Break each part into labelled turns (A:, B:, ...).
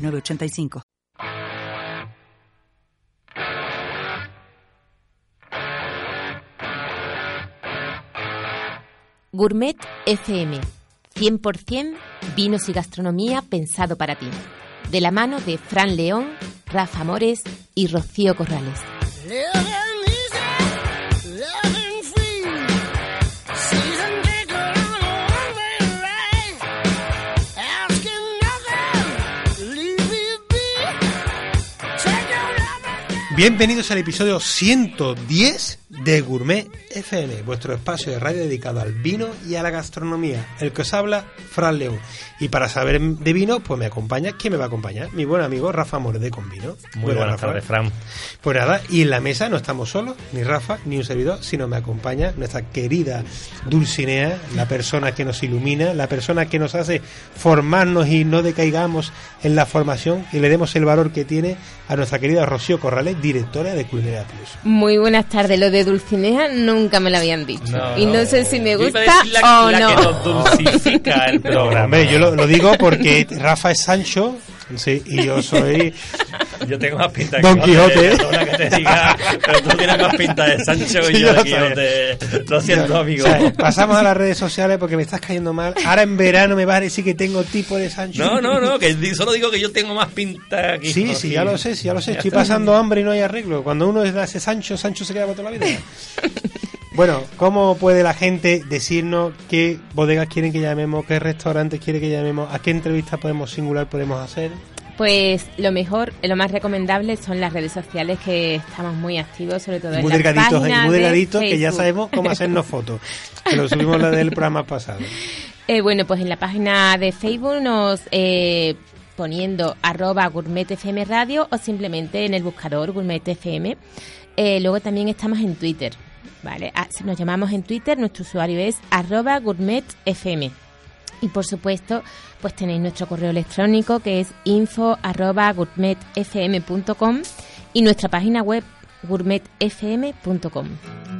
A: 906985.
B: Gourmet FM. 100% vinos y gastronomía pensado para ti. De la mano de Fran León, Rafa Mores y Rocío Corrales.
C: Bienvenidos al episodio 110 de Gourmet FM, vuestro espacio de radio dedicado al vino y a la gastronomía. El que os habla, Fran León. Y para saber de vino, pues me acompaña, ¿quién me va a acompañar? Mi buen amigo Rafa Morde con vino.
D: Muy buenas, tardes, Fran.
C: Pues nada, y en la mesa no estamos solos, ni Rafa, ni un servidor, sino me acompaña nuestra querida Dulcinea, la persona que nos ilumina, la persona que nos hace formarnos y no decaigamos en la formación y le demos el valor que tiene a nuestra querida Rocío Corrales, directora de Culinaria Plus.
B: Muy buenas tardes, lo de Dulcinea nunca me lo habían dicho. y no sé si me gusta
D: la,
B: o
D: la
B: no.
D: que nos dulcifica el programa.
C: Hombre, yo lo, lo digo porque Rafa es Sancho, sí, y yo soy
D: Yo tengo más pinta de
C: Don Quijote.
D: Perdona que te diga, pero tú tienes más pinta de Sancho
C: Sí,
D: y yo
C: yo
D: de Quijote. Lo siento, amigo.
C: O sea, pasamos a las redes sociales porque me estás cayendo mal. Ahora en verano me vas a decir que tengo tipo de Sancho.
D: No, no, no, que solo digo que yo tengo más pinta que
C: Sí, sí, ya lo sé, sí, ya lo sé. Estoy pasando hambre y no hay arreglo. Cuando uno ese Sancho, Sancho se queda por toda la vida. Bueno, ¿cómo puede la gente decirnos qué bodegas quieren que llamemos, qué restaurantes quiere que llamemos, a qué entrevista podemos singular podemos hacer?
B: Pues lo mejor, lo más recomendable son las redes sociales que estamos muy activos, sobre todo en
C: Muy
B: la
C: delgaditos,
B: página
C: muy
B: de
C: delgaditos, que ya sabemos cómo hacernos fotos. Que lo subimos la del programa pasado.
B: Eh, bueno, pues en la página de Facebook nos eh, poniendo arroba gourmet FM radio o simplemente en el buscador gourmet FM. Eh, luego también estamos en Twitter, ¿vale? Ah, nos llamamos en Twitter, nuestro usuario es arroba gourmet FM. Y por supuesto, pues tenéis nuestro correo electrónico que es info arroba gourmetfm.com y nuestra página web gourmetfm.com.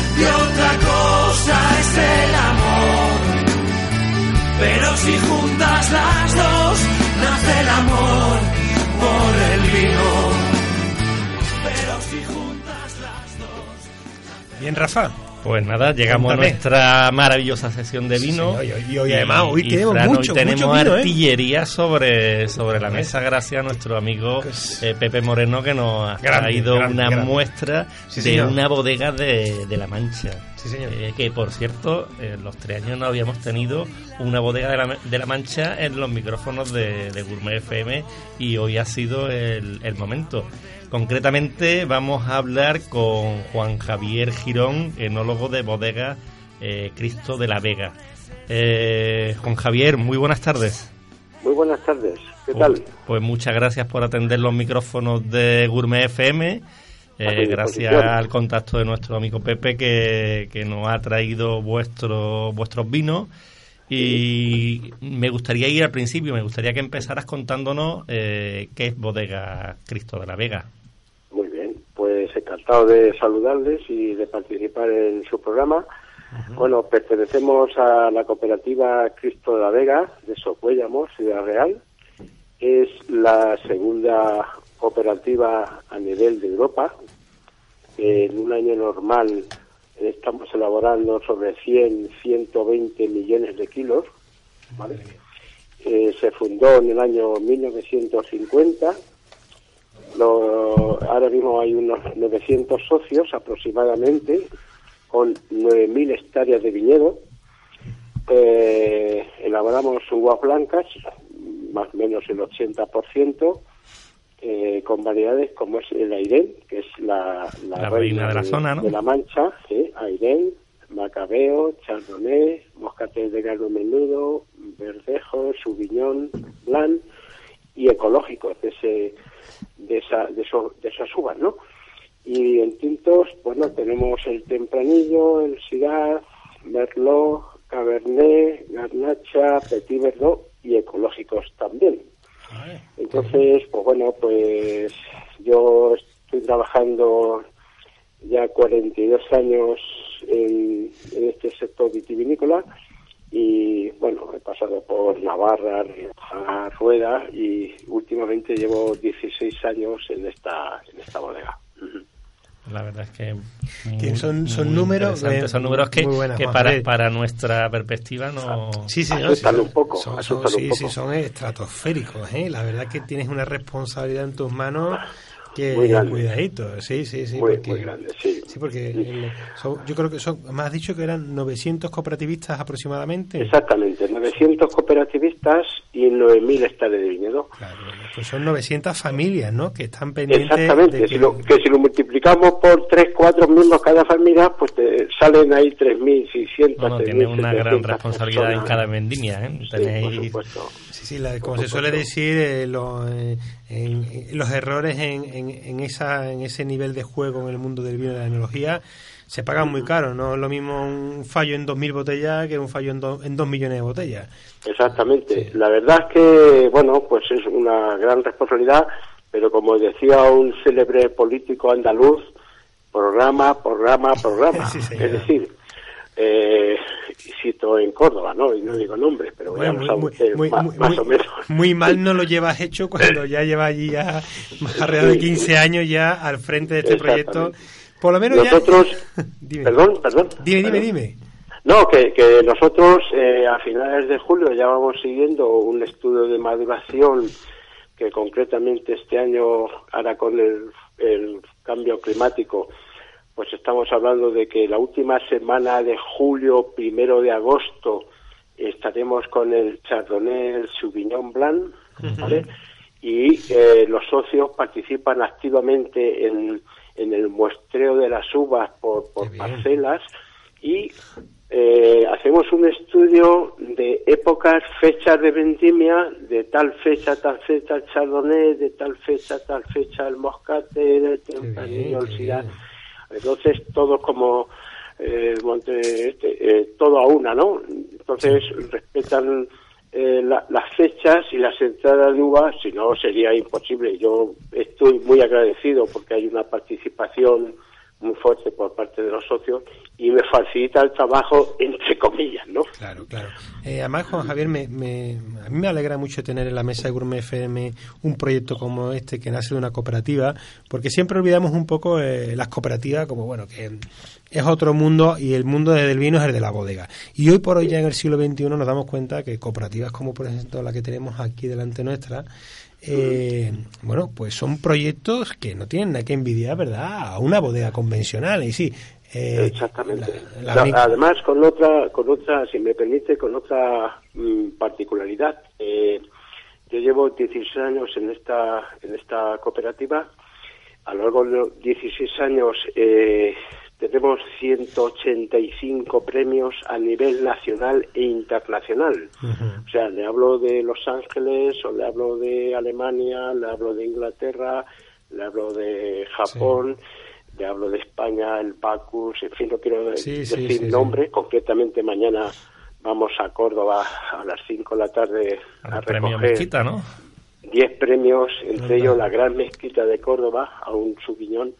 E: y otra cosa es el amor. Pero si juntas las dos, nace el amor por el vino. Pero si juntas las dos.
C: Bien, Rafa.
D: Pues nada, llegamos
C: Cuéntame.
D: a nuestra maravillosa sesión de vino.
C: Sí, y hoy- y además, hoy tenemos
D: Fran,
C: mucho,
D: hoy tenemos
C: mucho vino, ¿eh?
D: artillería sobre, sobre la mesa gracias a nuestro amigo eh, Pepe Moreno que nos ha
C: Grande,
D: traído
C: grande,
D: una
C: grande.
D: muestra
C: Sí,
D: de
C: señor.
D: una bodega de, de La Mancha.
C: Señor.
D: Eh, que por cierto, en los tres años no habíamos tenido una bodega de la, de la Mancha en los micrófonos de, de Gourmet FM y hoy ha sido el, el momento. Concretamente vamos a hablar con Juan Javier Girón, enólogo de bodega eh, Cristo de la Vega. Eh, Juan Javier, muy buenas tardes.
F: Muy buenas tardes, ¿qué
D: Pues-
F: tal?
D: Pues, muchas gracias por atender los micrófonos de Gourmet FM. Eh, gracias al contacto de nuestro amigo Pepe que, que nos ha traído vuestro, vuestros vinos. Y me gustaría ir al principio, me gustaría que empezaras contándonos eh, qué es Bodega Cristo de la Vega.
F: Pues encantado de saludarles y de participar en su programa. Bueno, pertenecemos a la cooperativa Cristo de la Vega de Socuéllamos, Ciudad Real, es la segunda cooperativa a nivel de Europa. En un año normal estamos elaborando sobre 100, 120 millones de kilos. ¿vale? Eh, se fundó en el año 1950. Lo- ahora mismo hay unos 900 socios aproximadamente, con 9.000 hectáreas de viñedo. Eh, elaboramos uvas blancas, más o menos el 80%, eh, con variedades como es el Airén, que es la,
D: La reina de la zona, ¿no?
F: de la Mancha, ¿sí? Airén, Macabeo, Chardonnay, Moscatel de Grano Menudo, Verdejo, Sauvignon, Blanc y ecológicos esa de, esos- de esas uvas, ¿no? Y en tintos, bueno, tenemos el Tempranillo, el Syrah, Merlot, Cabernet, Garnacha, Petit Verdot y ecológicos también. Entonces, pues bueno, pues yo estoy trabajando ya 42 años en, en este sector vitivinícola y bueno, he pasado por Navarra, Rioja, Rueda y últimamente llevo 16 años en esta en esta bodega.
D: La verdad es que,
C: son- son
D: muy
C: números, eh,
D: son números que,
C: buenas,
D: para, para nuestra perspectiva no
C: Sí, sí, no,
F: Asustan
C: sí,
F: un poco,
C: son, son-
F: un
C: sí, sí, son estratosféricos, ¿eh? La verdad que tienes una responsabilidad en tus manos que
F: Muy grande.
C: cuidadito, sí, sí, sí.
F: muy,
C: porque,
F: muy grande, sí.
C: Sí, porque son- yo creo que son, me has dicho que eran 900 cooperativistas aproximadamente.
F: Exactamente, 900 cooperativistas y 9.000 hectáreas de viñedo.
C: Claro, pues son 900 familias, ¿no? Que están pendientes
F: Exactamente,
C: de
F: si
C: que-
F: lo, que si lo multiplicamos por 3, 4 miembros cada familia, pues te salen ahí 3.600.
D: no, no, tiene una gran
F: 3.700
D: responsabilidad en
F: personas.
D: cada vendimia. ¿eh?
F: Sí, por
D: Tenéis
F: supuesto.
C: Sí, sí, la- como
F: Por
C: se suele decir, eh, lo- eh, en- en- los errores en, en, en esa, en ese nivel de juego en el mundo del vino y de la enología se pagan muy caro. No es lo mismo un fallo en 2.000 botellas que un fallo en, do- en 2 millones de botellas.
F: Exactamente. La verdad es que, bueno, pues es una gran responsabilidad, pero como decía un célebre político andaluz, programa, programa, programa.
C: Sí,
F: es decir, eh, cito en Córdoba, ¿no? Y no digo nombres, pero
C: Bueno, muy, muy-
F: usted
C: muy-
F: más o menos.
C: muy mal no lo llevas hecho cuando ya lleva allí ya más alrededor de 15 años ya al frente de este proyecto. Por lo menos ya...
F: Nosotros,
C: Dime.
F: perdón, perdón.
C: Dime, dime, dime.
F: No, que, que nosotros eh, a finales de julio ya vamos siguiendo un estudio de maduración que concretamente este año, ahora con el, el cambio climático, pues estamos hablando de que la última semana de julio, primero de agosto, estaremos con el Chardonnay, el Sauvignon Blanc, ¿vale? Y eh, los socios participan activamente en, en el muestreo de las uvas por, por parcelas y eh, hacemos un estudio de épocas, fechas de vendimia, de tal fecha, tal fecha el chardonnay, de tal fecha, tal fecha el moscate, del tempranillo, el. Entonces, todo como eh, monte, este, eh, todo a una, ¿no? Entonces, respetan eh, la- las fechas y las entradas de uvas, si no sería imposible. Yo estoy muy agradecido porque hay una participación muy fuerte por parte de los socios y me facilita el trabajo, entre comillas, ¿no?
C: Claro, claro. Eh, además, Juan Javier, me, me- a mí me alegra mucho tener en la mesa de Gourmet FM un proyecto como este que nace de una cooperativa, porque siempre olvidamos un poco eh, las cooperativas como, bueno, que es otro mundo y el mundo del vino es el de la bodega. Y hoy por hoy, ya en el siglo XXI, nos damos cuenta que cooperativas como, por ejemplo, la que tenemos aquí delante nuestra, eh, bueno, pues son proyectos que no tienen nada que envidiar, ¿verdad?, a una bodega convencional. Y sí, eh,
F: Exactamente.
C: la- la
F: La-
C: única-
F: además, con otra, con otra, si me permite, con otra mm, particularidad. Eh, yo llevo 16 años en esta, en esta cooperativa. A lo largo de los 16 años eh, tenemos 185 premios a nivel nacional e internacional. O sea, le hablo de Los Ángeles, o le hablo de Alemania, le hablo de Inglaterra, le hablo de Japón, le hablo de España, el Bacus, en fin, no quiero
C: Sí,
F: decir
C: sí, sí.
F: nombres. Concretamente, mañana vamos a Córdoba a las 5 de la tarde a,
D: premio
F: recoger
D: Mezquita, ¿no?
F: 10 premios, entre ellos la Gran Mezquita de Córdoba, a un subiñón.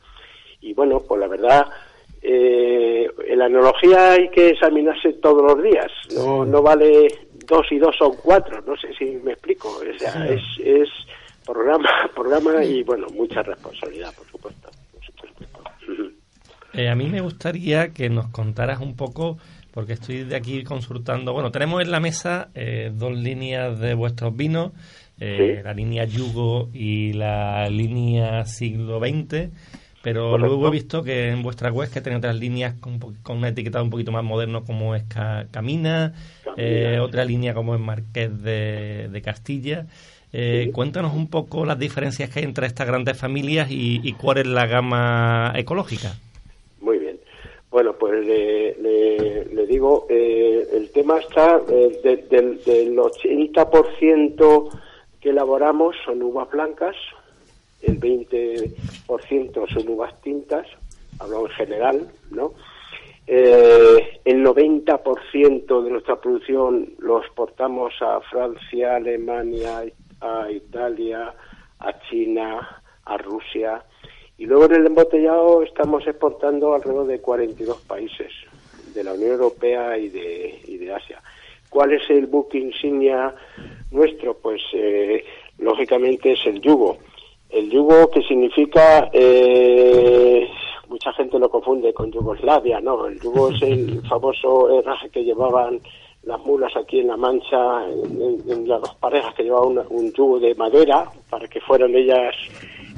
F: Y bueno, pues la verdad eh, en la enología hay que examinarse todos los días, no, no vale dos y dos son cuatro, no sé si me explico, o sea, es, es programa, programa y bueno, mucha responsabilidad, por supuesto. Por supuesto.
D: Eh, a mí me gustaría que nos contaras un poco, porque estoy de aquí consultando. Bueno, tenemos en la mesa eh, dos líneas de vuestros vinos, eh,
F: Sí.
D: la línea Yugo y la línea siglo XX. Pero
F: Correcto.
D: luego he visto que en vuestra web que tenéis otras líneas con, un con una etiqueta un poquito más moderno como es Ca- Camina,
F: Camina.
D: eh, otra línea como es Marqués de, de Castilla. Eh,
F: Sí.
D: Cuéntanos un poco las diferencias que hay entre estas grandes familias y, y cuál es la gama ecológica.
F: Muy bien. Bueno, pues le, le- le digo, eh, el tema está eh, de- del, del 80% que elaboramos son uvas blancas, el 20% son uvas tintas, hablo en general, ¿no? Eh, el 90% de nuestra producción lo exportamos a Francia, Alemania, a Italia, a China, a Rusia. Y luego en el embotellado estamos exportando alrededor de 42 países de la Unión Europea y de, y de Asia. ¿Cuál es el buque insignia nuestro? Pues eh, lógicamente es el yugo. El yugo que significa, eh, mucha gente lo confunde con Yugoslavia, ¿no? El yugo es el famoso herraje que llevaban las mulas aquí en La Mancha, en, las dos parejas que llevaban una- un yugo de madera para que fueran ellas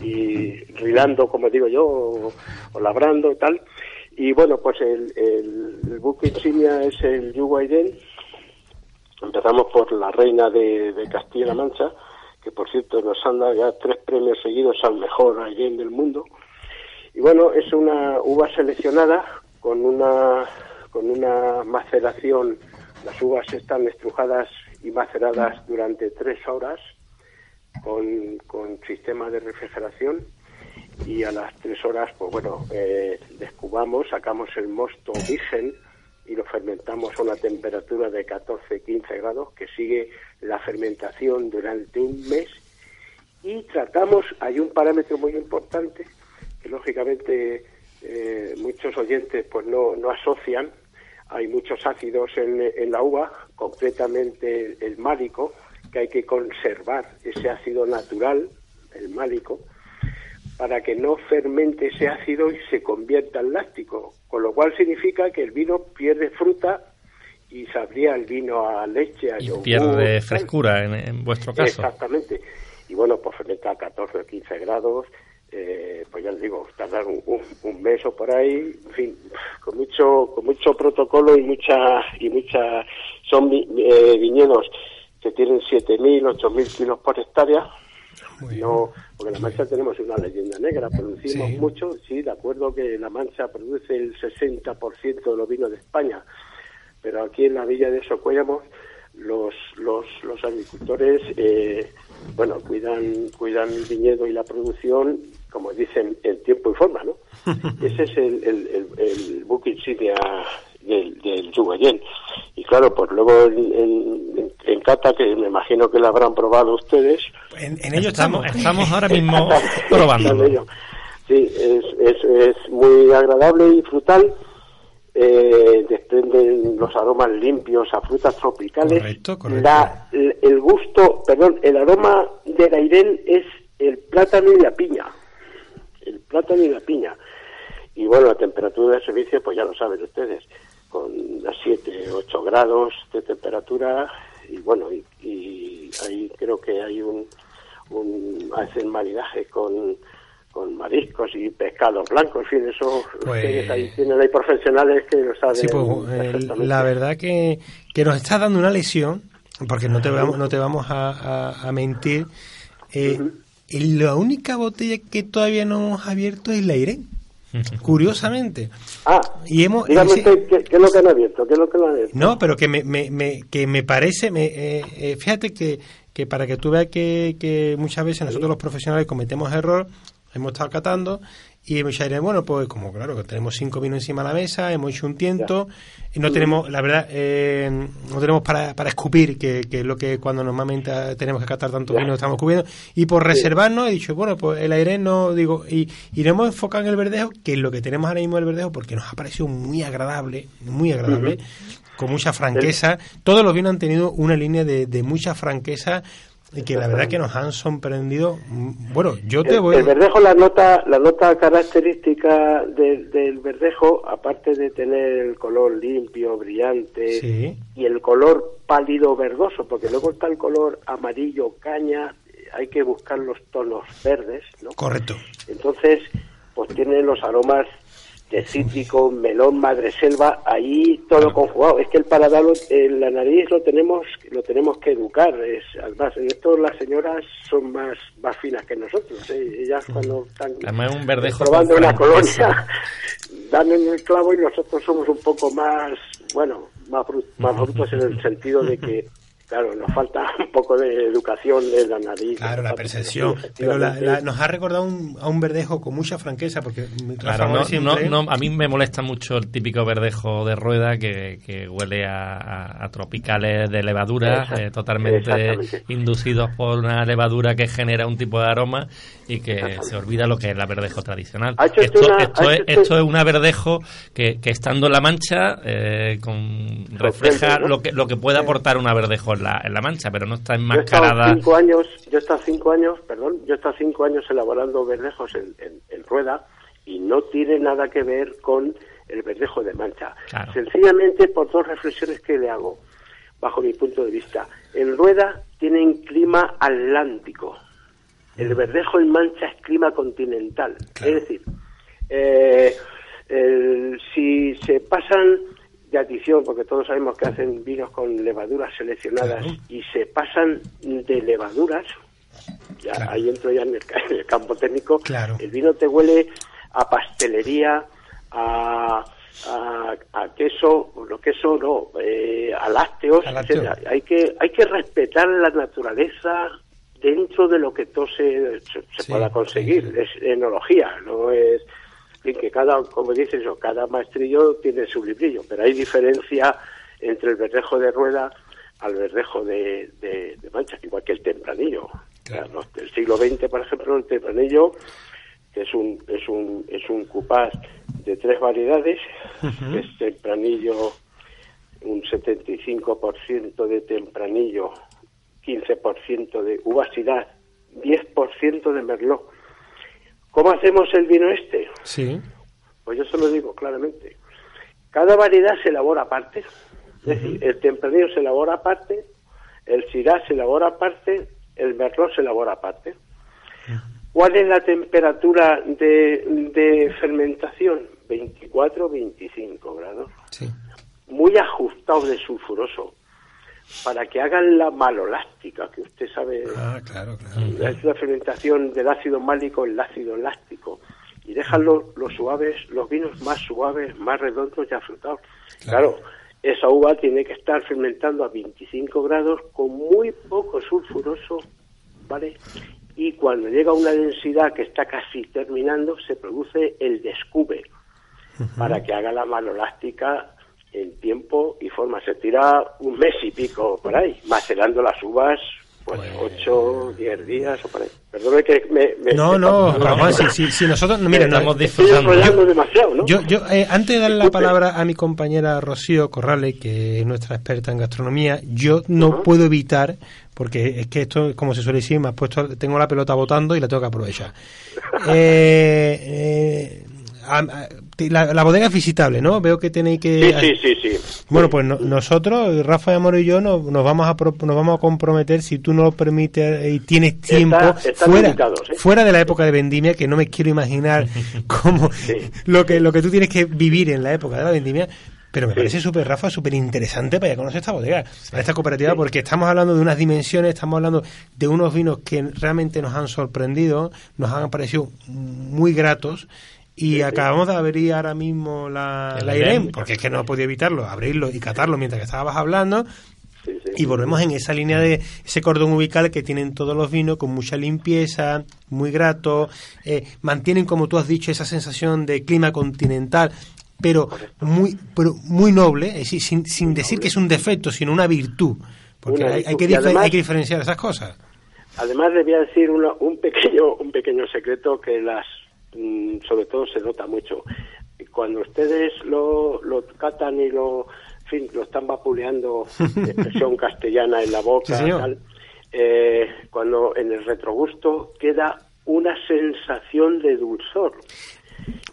F: y rilando, como digo yo, o, o labrando y tal. Y bueno, pues el, el, el buque insignia es el yugo Aiden. Empezamos por la reina de, de Castilla-La Mancha, que por cierto nos han dado ya tres premios seguidos al mejor Aiden del mundo. Y bueno, es una uva seleccionada con una, con una maceración. Las uvas están estrujadas y maceradas durante tres horas con, con sistema de refrigeración y a las tres horas, pues bueno, eh, descubamos, sacamos el mosto virgen y lo fermentamos a una temperatura de 14-15 grados que sigue la fermentación durante un mes. Y tratamos, hay un parámetro muy importante que lógicamente eh, muchos oyentes pues no, no asocian, hay muchos ácidos en, en la uva, concretamente el, el málico, que hay que conservar ese ácido natural, el málico, para que no fermente ese ácido y se convierta en láctico, con lo cual significa que el vino pierde fruta y sabría el vino a leche, a
D: Y
F: yogur,
D: pierde frescura en, en vuestro caso.
F: Exactamente. Y bueno, pues fermenta a 14 o 15 grados, eh, pues ya les digo, tardar un, un, un mes o por ahí, en fin, con mucho, con mucho protocolo y mucha, y mucha, son eh, viñedos que tienen 7.000, 8.000 kilos por hectárea. No, porque La Mancha tenemos una leyenda negra, producimos
C: Sí.
F: mucho, sí, de acuerdo que La Mancha produce el 60% de los vinos de España, pero aquí en la villa de Socuéllamos los, los, los agricultores, eh, bueno, cuidan, cuidan el viñedo y la producción, como dicen, en tiempo y forma, ¿no? Ese es el, el, el, el buque insignia del, del. Y claro, pues luego en, en, en Cata, que me imagino que la habrán probado ustedes,
C: En, en ello
D: estamos,
C: estamos.
D: ahora mismo probándolo.
F: Sí, es, es, es muy agradable y frutal. Eh, desprenden los aromas limpios a frutas tropicales.
C: Correcto, correcto.
F: La- el, gusto, perdón, el aroma del airén es el plátano y la piña. El plátano y la piña. Y bueno, la temperatura de servicio, pues ya lo saben ustedes, con las 7, 8 grados de temperatura. Y bueno, y, y ahí creo que hay un, un hacen maridaje con, con mariscos y pescados blancos, en fin, eso
C: Pues-
F: ahí tienen ahí profesionales que lo saben
C: Sí, pues eh, la verdad que, que nos está dando una lesión, porque no te vamos, no te vamos a, a- a mentir. Eh, y la única botella que todavía no hemos abierto es la Irene, curiosamente.
F: Ah,
C: Y hemos,
F: dígame usted, ¿qué, qué es lo que han abierto? ¿Qué es lo que han abierto?
C: no, pero que me, me, me- que me parece, me, eh, eh, fíjate que, que para que tú veas que, que muchas veces nosotros los profesionales cometemos error, hemos estado catando y hemos dicho, bueno, pues como claro, que tenemos cinco vinos encima de la mesa, hemos hecho un tiento y no tenemos, la verdad, eh, no tenemos para, para escupir, que, que es lo que cuando normalmente tenemos que catar tanto vino estamos escupiendo, y por reservarnos he dicho, bueno, pues el aire no, digo, y iremos enfocado en el verdejo, que es lo que tenemos ahora mismo el verdejo, porque nos ha parecido muy agradable, muy agradable, con mucha franqueza. Todos los vinos han tenido una línea de, de mucha franqueza y que la verdad que nos han sorprendido. mm, Bueno, yo te
F: El,
C: voy
F: el verdejo, la nota, la nota característica del, del verdejo, aparte de tener el color limpio, brillante
C: Sí.
F: y el color pálido verdoso, porque luego está el color amarillo caña, hay que buscar los tonos verdes, ¿no?
C: Correcto.
F: Entonces, pues tiene los aromas de cítrico, melón, madreselva, ahí todo conjugado. Es que el paladar, eh, la nariz lo tenemos, lo tenemos que educar. Es, además, en esto las señoras son más, más finas que nosotros. ¿eh? Ellas cuando están
D: un
F: probando una colonia, dan en el clavo y nosotros somos un poco más, bueno, más, más brutos en el sentido de que, claro, nos falta un poco de educación en la nariz.
C: Claro, la percepción. Pero la- nos ha recordado un- a un verdejo con mucha franqueza, porque
D: Claro,
C: Rafa
D: no,
C: siempre-
D: no, no, a mí me molesta mucho el típico verdejo de rueda que, que huele a, a- a tropicales de levadura, eh, totalmente inducidos por una levadura que genera un tipo de aroma y que se olvida lo que es la verdejo tradicional. Esto,
F: una-
D: es, esto una verdejo que, que estando en la mancha eh, con, refleja lo que lo que puede aportar una verdejo en la, en la mancha, pero no está
F: Yo he
D: enmascarada.
F: cinco años, yo he estado cinco años, perdón, yo he estado cinco años elaborando verdejos en, en- en rueda y no tiene nada que ver con el verdejo de mancha.
D: Claro.
F: Sencillamente por dos reflexiones que le hago, bajo mi punto de vista. En rueda tienen clima atlántico. El verdejo en mancha es clima continental.
C: Claro.
F: Es decir, eh, el- si se pasan de adición, porque todos sabemos que hacen vinos con levaduras seleccionadas
C: Claro.
F: y se pasan de levaduras, ya
C: Claro.
F: ahí entro ya en el, en el campo técnico,
C: Claro.
F: el vino te huele a pastelería, a, a, a queso, no queso no, eh, a lácteos,
C: A lácteo.
F: Hay que, hay que respetar la naturaleza dentro de lo que todo se, se, se
C: Sí,
F: pueda conseguir.
C: sí, sí.
F: Es enología, no es en que cada, como dices eso, cada maestrillo tiene su librillo, pero hay diferencia entre el verdejo de rueda al verdejo de, de, de mancha, igual que el tempranillo.
C: Claro.
F: Los del siglo XX, por ejemplo, el tempranillo, que es un, es un, es un cupás de tres variedades, es tempranillo, un 75% de tempranillo, 15% de uvasidad, 10% de merlot. ¿Cómo hacemos el vino este?
C: Sí.
F: Pues yo se lo digo claramente. Cada variedad se elabora aparte. Es decir, el tempranillo se elabora aparte, el syrah se elabora aparte, el merlot se elabora aparte. ¿Cuál es la temperatura de, de fermentación? 24-25 grados.
C: Sí.
F: Muy ajustado de sulfuroso. Para que hagan la malolástica, que usted sabe
C: Ah, claro, claro.
F: es la fermentación del ácido málico en el ácido láctico y dejan los, los suaves, los vinos más suaves, más redondos y afrutados. Claro. esa uva tiene que estar fermentando a 25 grados con muy poco sulfuroso, ¿vale? Y cuando llega a una densidad que está casi terminando, se produce el descube para que haga la malolástica en tiempo y forma. Se tira un mes y pico por ahí, macerando las uvas, pues ocho, diez días o por ahí. Perdone que me... me-
C: No,
F: me-
C: no, Ramón, si, si, si nosotros... no, mira, no,
D: Estamos disfrutando.
F: enrollando demasiado, ¿no?
C: Yo, yo eh, antes de darle la palabra a mi compañera Rocío Corrales, que es nuestra experta en gastronomía, yo no puedo evitar, porque es que esto, como se suele decir, me has puesto, tengo la pelota botando y la tengo que aprovechar. Eh, eh, a- a- la, la bodega es visitable, ¿no? Veo que tenéis que...
F: Sí, sí, sí, sí.
C: Bueno, pues no- nosotros, Rafa Amor y yo, nos, nos vamos a pro- nos vamos a comprometer si tú nos lo permites y tienes tiempo fuera
F: ¿eh?
C: fuera de la época de vendimia, que no me quiero imaginar cómo lo que lo que tú tienes que vivir en la época de la vendimia. Pero me parece súper, Rafa, súper interesante para que conocer esta bodega, para esta cooperativa, porque estamos hablando de unas dimensiones, estamos hablando de unos vinos que realmente nos han sorprendido, nos han parecido muy gratos, y acabamos de abrir ahora mismo la, la
D: Irem.
C: Porque es que no podía evitarlo, abrirlo y catarlo mientras que estabas hablando.
F: sí, sí.
C: Y volvemos en esa línea de ese cordón ubical que tienen todos los vinos con mucha limpieza, muy grato, eh, mantienen, como tú has dicho, esa sensación de clima continental, pero muy, pero muy noble, es decir, sin, sin decir que es un defecto, sino una virtud, porque
F: Una
C: hay, hay que
F: además-
C: hay que diferenciar esas cosas.
F: Además, le voy a decir una- un pequeño un pequeño secreto que las sobre todo se nota mucho. Cuando ustedes lo, lo catan y lo, en fin, lo están vapuleando, expresión castellana en la boca,
C: Sí, señor.
F: tal, eh, cuando en el retrogusto queda una sensación de dulzor.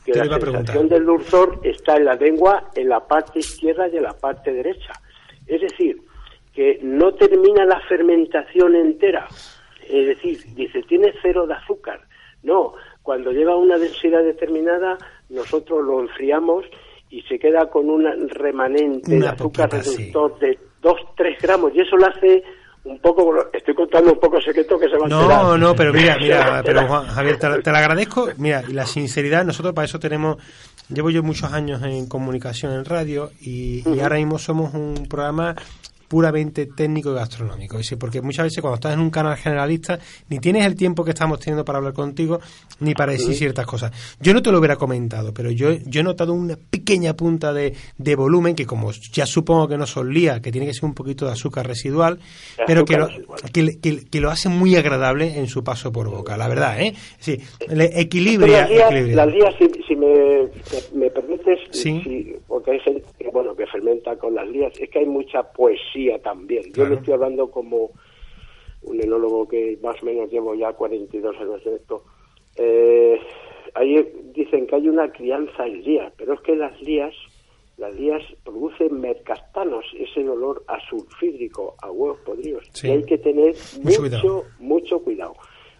F: Que la sensación del dulzor está en la lengua, en la parte izquierda y en la parte derecha. Es decir, que no termina la fermentación entera. Es decir, dice, tiene cero de azúcar. No, cuando llega a una densidad determinada, nosotros lo enfriamos y se queda con un remanente
C: Una
F: de azúcar
C: poquita, sí.
F: reductor de 2-3 gramos. Y eso lo hace un poco, estoy contando un poco secreto que se va a
C: No,
F: enterar.
C: no, pero mira, mira, pero Juan, Javier, te, la- te lo agradezco. Mira, y la sinceridad, nosotros para eso tenemos, llevo yo muchos años en comunicación en radio y, y ahora mismo somos un programa puramente técnico y gastronómico. Porque muchas veces cuando estás en un canal generalista ni tienes el tiempo que estamos teniendo para hablar contigo ni para decir ciertas cosas. Yo no te lo hubiera comentado, pero yo, yo he notado una pequeña punta de, de volumen que como ya supongo que no solía, que tiene que ser un poquito de azúcar residual, pero que lo, que, le- que- que lo hace muy agradable en su paso por boca, la verdad, ¿eh? Sí, le
F: las lías,
C: equilibra.
F: las lías, si, si me, me permites,
C: Sí.
F: si- porque hay gente que, bueno, que fermenta con las lías, es que hay mucha poesía también. Yo
C: Claro.
F: le estoy hablando como un enólogo que más o menos llevo ya 42 años en esto. Eh, ahí dicen que hay una crianza en lías, pero es que las lías, las lías producen mercastanos, ese olor a sulfídrico, a huevos podridos.
C: Sí.
F: Y hay que tener
C: Mucho
F: mucho,
C: cuidado.
F: mucho cuidado.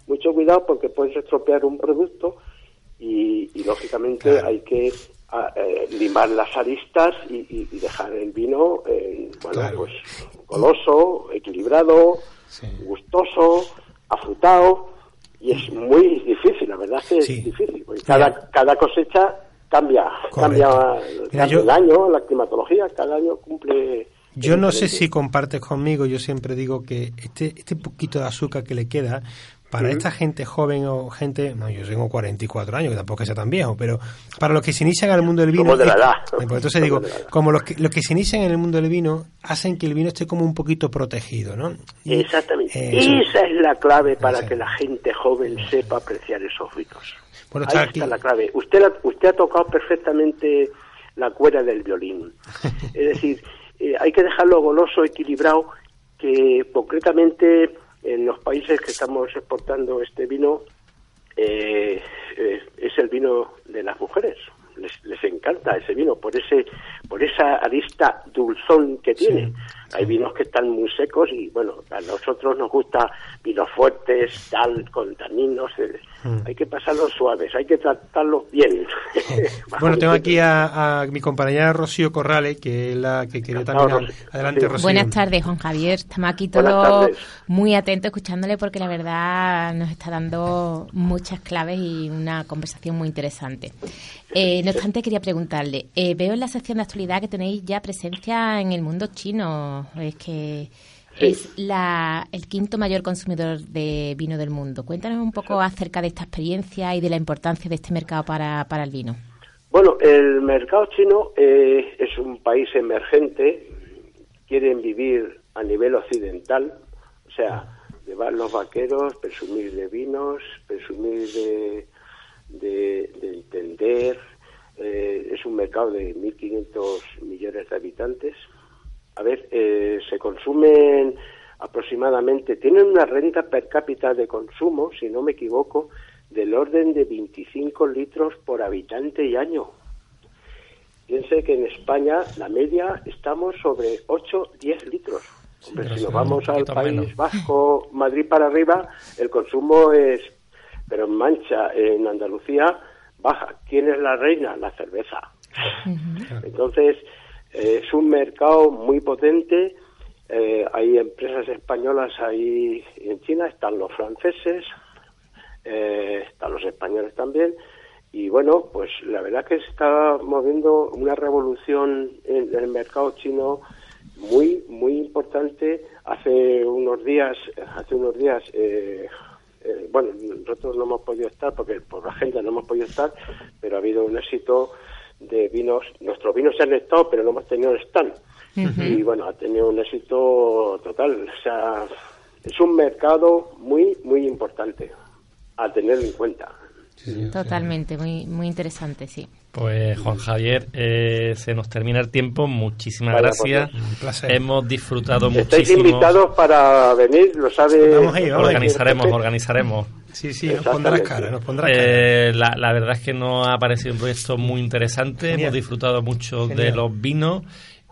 F: Mucho cuidado porque puedes estropear un producto y, y, lógicamente
C: Claro.
F: hay que a, eh, limar las aristas y, y- y dejar el vino eh, bueno
C: Claro.
F: pues goloso equilibrado
C: Sí.
F: gustoso afrutado y es muy difícil la verdad es que
C: Sí.
F: es difícil porque cada cada cosecha cambia
C: Correcto.
F: cambia,
C: Mira,
F: cambia
C: yo-
F: el año la climatología cada año cumple
C: Yo no sé si compartes conmigo, yo siempre digo que este, este poquito de azúcar que le queda, para esta gente joven o gente, no, yo tengo 44 años, que tampoco sea tan viejo, pero para los que se inician al mundo del vino,
F: Somos de la
C: es-
F: edad.
C: pues entonces digo, como los que, los que se inician en el mundo del vino, hacen que el vino esté como un poquito protegido, ¿no? Y-
F: Exactamente.
C: eh.
F: Esa es la clave para que la gente joven sepa apreciar esos vinos.
C: Bueno,
F: Ahí
C: está
F: está
C: aquí.
F: la clave. Usted, la- usted ha tocado perfectamente la cuerda del violín. Es decir, eh, hay que dejarlo goloso, equilibrado, que concretamente en los países que estamos exportando este vino eh, eh, es el vino de las mujeres. Les, les encanta ese vino por ese por esa arista dulzón que tiene. Hay vinos que están muy secos y bueno, a nosotros nos gusta vinos fuertes, tal, con taninos. eh,
C: Mm.
F: Hay que pasarlos suaves, hay que tratarlos bien.
C: Bueno, tengo aquí a, a mi compañera Rocío Corrales, que es la que quería
F: Encantado,
C: también...
F: Rocío.
C: Adelante,
F: Sí.
C: Rocío.
B: Buenas tardes, Juan Javier. Estamos aquí todos muy atentos escuchándole porque la verdad nos está dando muchas claves y una conversación muy interesante. Eh, no obstante, quería preguntarle, eh, veo en la sección de actualidad que tenéis ya presencia en el mundo chino. Es que
F: Sí.
B: es la, el quinto mayor consumidor de vino del mundo. Cuéntanos un poco acerca de esta experiencia y de la importancia de este mercado para, para el vino.
F: Bueno, el mercado chino eh, es un país emergente, quieren vivir a nivel occidental, o sea, llevar los vaqueros, presumir de vinos, presumir de, de, de entender. eh, es un mercado de 1.500 millones de habitantes. A ver, eh, se consumen aproximadamente, tienen una renta per cápita de consumo, si no me equivoco, del orden de 25 litros por habitante y año. Piense que en España la media estamos sobre 8-10 litros.
D: Pero
F: si nos vamos al País
D: menos.
F: Vasco, Madrid para arriba, el consumo es, pero en Mancha, en Andalucía, baja. ¿Quién es la reina? La cerveza. Entonces, es un mercado muy potente. eh, hay empresas españolas ahí en China, están los franceses, eh, están los españoles también. Y bueno, pues la verdad que se está moviendo una revolución en el mercado chino muy, muy importante. Hace unos días, hace unos días, eh, eh, bueno, nosotros no hemos podido estar porque por la agenda no hemos podido estar, pero ha habido un éxito de vinos. Nuestros vinos se han estado, pero no hemos tenido stand. Y bueno, ha tenido un éxito total. O sea, es un mercado muy, muy importante a tener en cuenta.
B: Totalmente, muy, muy interesante, sí.
D: Pues Juan Javier, eh, se nos termina el tiempo. Muchísimas
F: Vale,
D: gracias.
C: Un placer.
D: Hemos disfrutado
F: Estáis
D: muchísimo.
F: invitados para venir, lo sabe.
D: Organizaremos, organizaremos.
C: Sí, sí, nos pondrás cara, nos pondrás cara.
D: Eh, la, la verdad es que nos ha parecido un proyecto muy interesante.
C: Genial.
D: Hemos disfrutado mucho de
C: Genial.
D: los vinos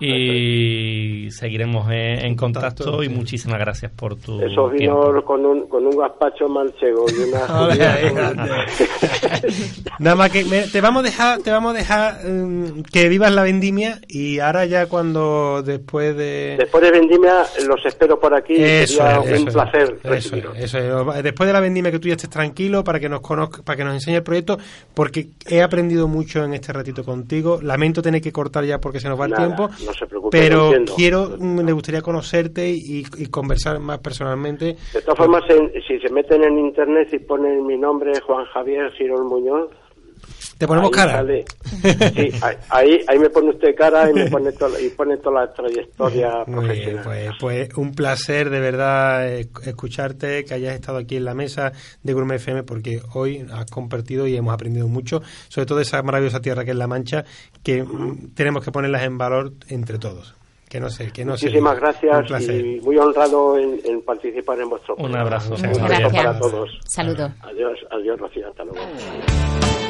D: y seguiremos en, en contacto,
C: contacto,
D: y muchísimas gracias por tu
F: Esos
D: tiempo.
F: vinos con un, con un gazpacho manchego y una
C: Nada más que me- te vamos a dejar, te vamos a dejar mm, que vivas la vendimia y ahora ya cuando después de
F: Después de Vendimia los espero por aquí.
C: eso
F: Sería
C: es,
F: un
C: eso es,
F: placer
C: eso es, eso es. Después de la vendimia que tú ya estés tranquilo para que nos conozca, para que nos enseñe el proyecto, porque he aprendido mucho en este ratito contigo. Lamento tener que cortar ya porque se nos va el
F: Nada,
C: tiempo.
F: No se preocupe,
C: pero
F: entiendo.
C: quiero, mm, me gustaría conocerte y, y conversar más personalmente.
F: De todas formas, en- si se meten en internet y ponen mi nombre, Juan Javier Girón Muñoz,
C: Te ponemos
F: ahí
C: cara.
F: sale. Sí, ahí, ahí, me pone usted cara y me pone to- y pone toda la trayectoria
C: Muy bien,
F: profesional.
C: pues, pues un placer de verdad eh, escucharte, que hayas estado aquí en la mesa de Gourmet FM, porque hoy has compartido y hemos aprendido mucho, sobre todo de esa maravillosa tierra que es La Mancha, que mm, tenemos que ponerlas en valor entre todos. Que no sé, que no sé.
F: Muchísimas
C: Un
F: gracias
C: placer.
F: y muy honrado en, en participar en vuestro
D: Un
F: programa.
D: abrazo,
F: Un abrazo
B: gracias.
F: para todos.
B: Saludos.
F: Adiós, adiós, Rocío, hasta luego.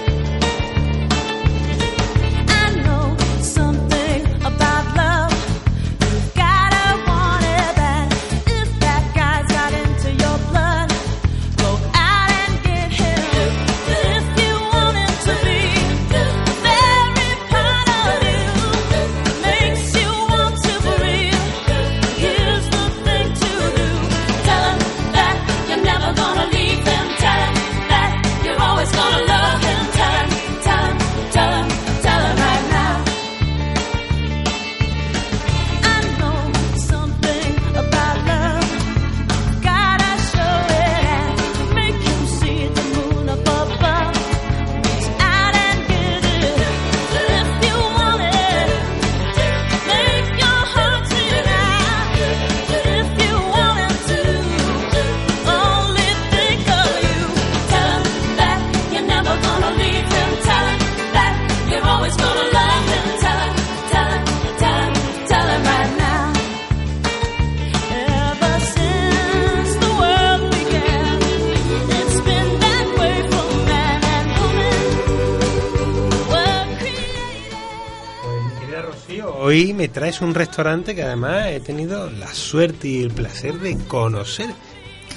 C: Un restaurante que además he tenido la suerte y el placer de conocer.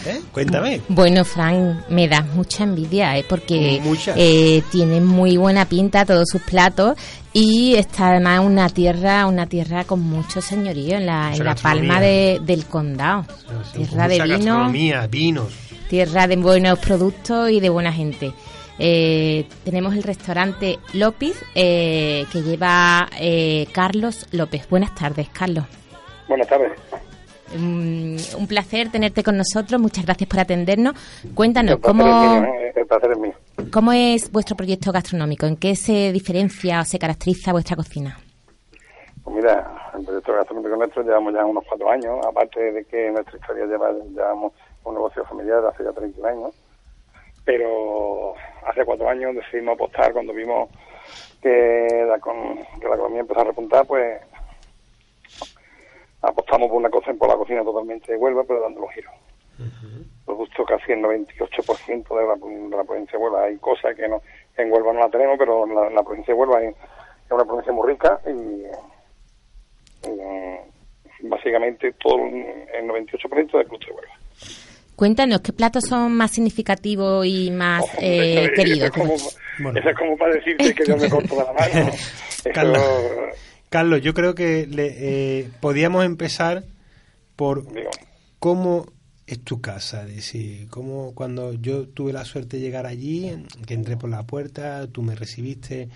C: ¿Eh? Cuéntame.
B: Bueno, Frank, me das mucha envidia, ¿eh? porque eh, tiene muy buena pinta todos sus platos y está además una tierra, una tierra con mucho señorío en la, en la palma de- del condado.
C: Sí,
B: Tierra de vino,
C: vinos.
B: tierra de buenos productos y de buena gente. Eh, tenemos el restaurante López eh, que lleva eh, Carlos López. Buenas tardes, Carlos.
G: Buenas tardes.
B: Mm, un placer tenerte con nosotros. Muchas gracias por atendernos. Cuéntanos,
G: El
B: ¿cómo,
G: es mío, ¿eh? El placer es mío.
B: ¿cómo es vuestro proyecto gastronómico? ¿En qué se diferencia o se caracteriza vuestra cocina?
G: Pues mira, el proyecto gastronómico nuestro llevamos ya unos cuatro años, aparte de que nuestra historia lleva, llevamos un negocio familiar hace ya 31 años, pero hace cuatro años decidimos apostar cuando vimos que la, con- que la economía empezó a repuntar, pues apostamos por una cosa por la cocina totalmente de Huelva, pero dando los giros. Producto casi el 98% de la, de la provincia de Huelva. Hay cosas que no, en Huelva no la tenemos, pero la, provincia de Huelva es, es una provincia muy rica y, y, eh, básicamente todo el el 98% del producto de Huelva.
B: Cuéntanos, ¿qué platos son más significativos y más
G: Ojo,
B: eh,
G: eso,
B: queridos?
G: es como,
C: Bueno.
G: eso es como para decirte que yo me corto la mano. Eso-
C: Carlos. Carlos, yo creo que le, eh, podíamos empezar por cómo es tu casa, es decir, cómo cuando yo tuve la suerte de llegar allí, que entré por la puerta, tú me recibiste,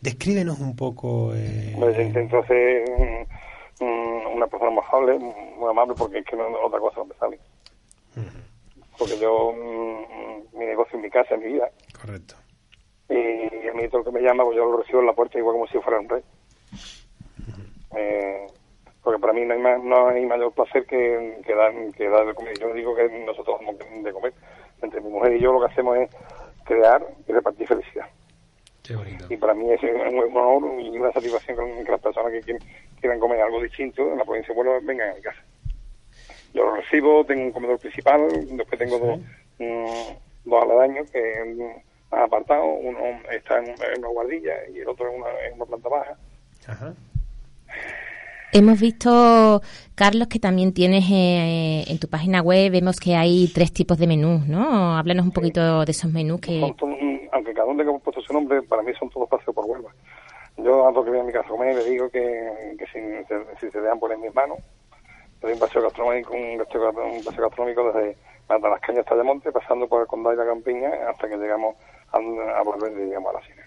C: descríbenos un poco. eh,
G: Pues yo intento hacer un, un- una persona muy amable, muy amable porque es que no, otra cosa no me sale. Porque yo, mm, mi negocio es mi casa, es mi vida.
C: Correcto.
G: Y a mí todo el que me llama, pues yo lo recibo en la puerta igual como si fuera un rey. Eh, porque para mí no hay, más, no hay mayor placer que, que dar, que dar de comer. Yo digo que nosotros damos de comer. Entre mi mujer y yo lo que hacemos es crear y repartir felicidad.
C: Qué bonito.
G: Y para mí es un, un honor y una satisfacción que las personas que quieren, quieran comer algo distinto en la provincia de Huelva vengan a mi casa. Yo lo recibo, tengo un comedor principal, después tengo dos, mm, dos aledaños que mm, han apartado, uno está en, en una guardilla y el otro en una, en una planta baja.
C: Ajá.
B: Hemos visto, Carlos, que también tienes eh, en tu página web, vemos que hay tres tipos de menús, ¿no? Háblanos un poquito de esos menús que...
G: Todos, mm, aunque cada uno tenga puesto su nombre, para mí son todos paseos por Huelva. Yo a los que a mi casa comer le digo que, que si, se- si se dejan poner en mis manos, doy un paseo gastronómico, un, paseo, gastronómico desde Mata las Cañas hasta Monte, pasando por el Condado y la Campiña, hasta que llegamos a, a volver, digamos, a la cine.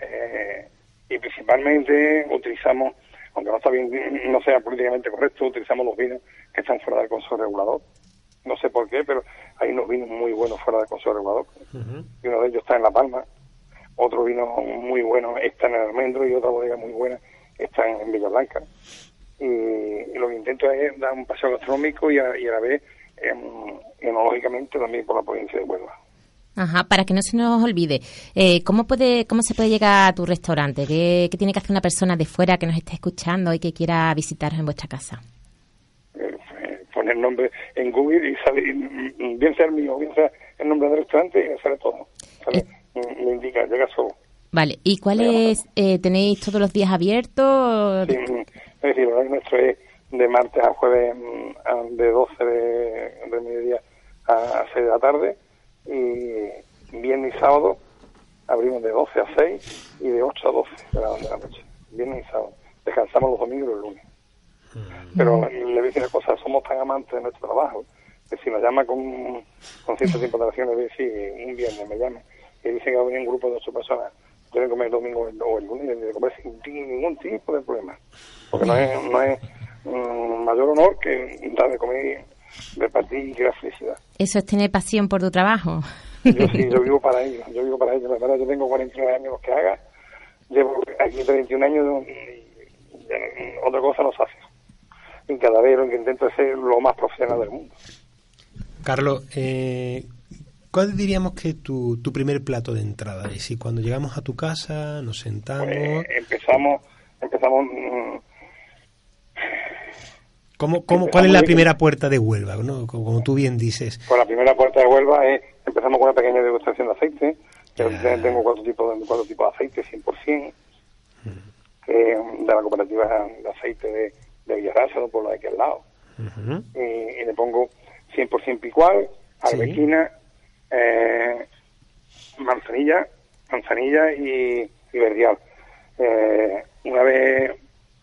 G: Eh, y principalmente utilizamos, aunque no está bien, no sea políticamente correcto, utilizamos los vinos que están fuera del consejo regulador. No sé por qué, pero hay unos vinos muy buenos fuera del consejo regulador. Y uno de ellos está en La Palma, otro vino muy bueno está en el Almendro y otra bodega muy buena está en, en Villa Blanca. Y, lo que intento es dar un paseo gastronómico y a, y a la vez, em, enológicamente, también por la provincia de Huelva.
B: Ajá, para que no se nos olvide, eh, ¿cómo puede, cómo se puede llegar a tu restaurante? ¿Qué, qué tiene que hacer una persona de fuera que nos esté escuchando y que quiera visitaros en vuestra casa?
G: Eh, eh, poner nombre en Google y sale, mm, bien sea el mío, bien sea el nombre del restaurante, y sale todo. Sale, mm, me indica, llega solo.
B: Vale, ¿y cuáles eh, tenéis todos los días abiertos?
G: Sí, mm, es decir, el horario nuestro es de martes a jueves mm, de 12 de, de mediodía a 6 de la tarde y viernes y sábado abrimos de 12 a 6 y de 8 a 12 de la, de la noche. Viernes y sábado. Descansamos los domingos y los lunes. Pero le voy a decir una cosa, somos tan amantes de nuestro trabajo que si nos llama con, con cierto tiempo de relación, le voy a decir, un viernes me llama y dice que va a venir un grupo de ocho personas, quieren comer el domingo o el- o el lunes, y de comer sin ningún tipo de problema. Porque no es, no es mm, mayor honor que dar de comer, repartir y crear felicidad.
B: Eso es tener pasión por tu trabajo.
G: Yo sí, yo vivo para ello, yo vivo para ello. La verdad, yo tengo 49 años los que haga, llevo aquí 31 años y, otra cosa no se hace. Y cada vez lo que intento es ser lo más profesional del mundo.
C: Carlos, eh, ¿cuál diríamos que es tu, tu primer plato de entrada? Es decir, cuando llegamos a tu casa, nos sentamos...
G: Pues, empezamos, empezamos mm,
C: ¿Cómo, cómo, ¿Cuál es la primera puerta de Huelva? ¿no? Como, como tú bien dices.
G: con la primera puerta de Huelva, es, empezamos con una pequeña degustación de aceite. Yo tengo cuatro tipos, de, cuatro tipos de aceite, 100%, que es de la cooperativa de aceite de, de Villarraza, por la de aquí al lado. Y, y le pongo 100% picual,
C: Sí.
G: Eh, manzanilla, manzanilla y, y verdial. Eh, una vez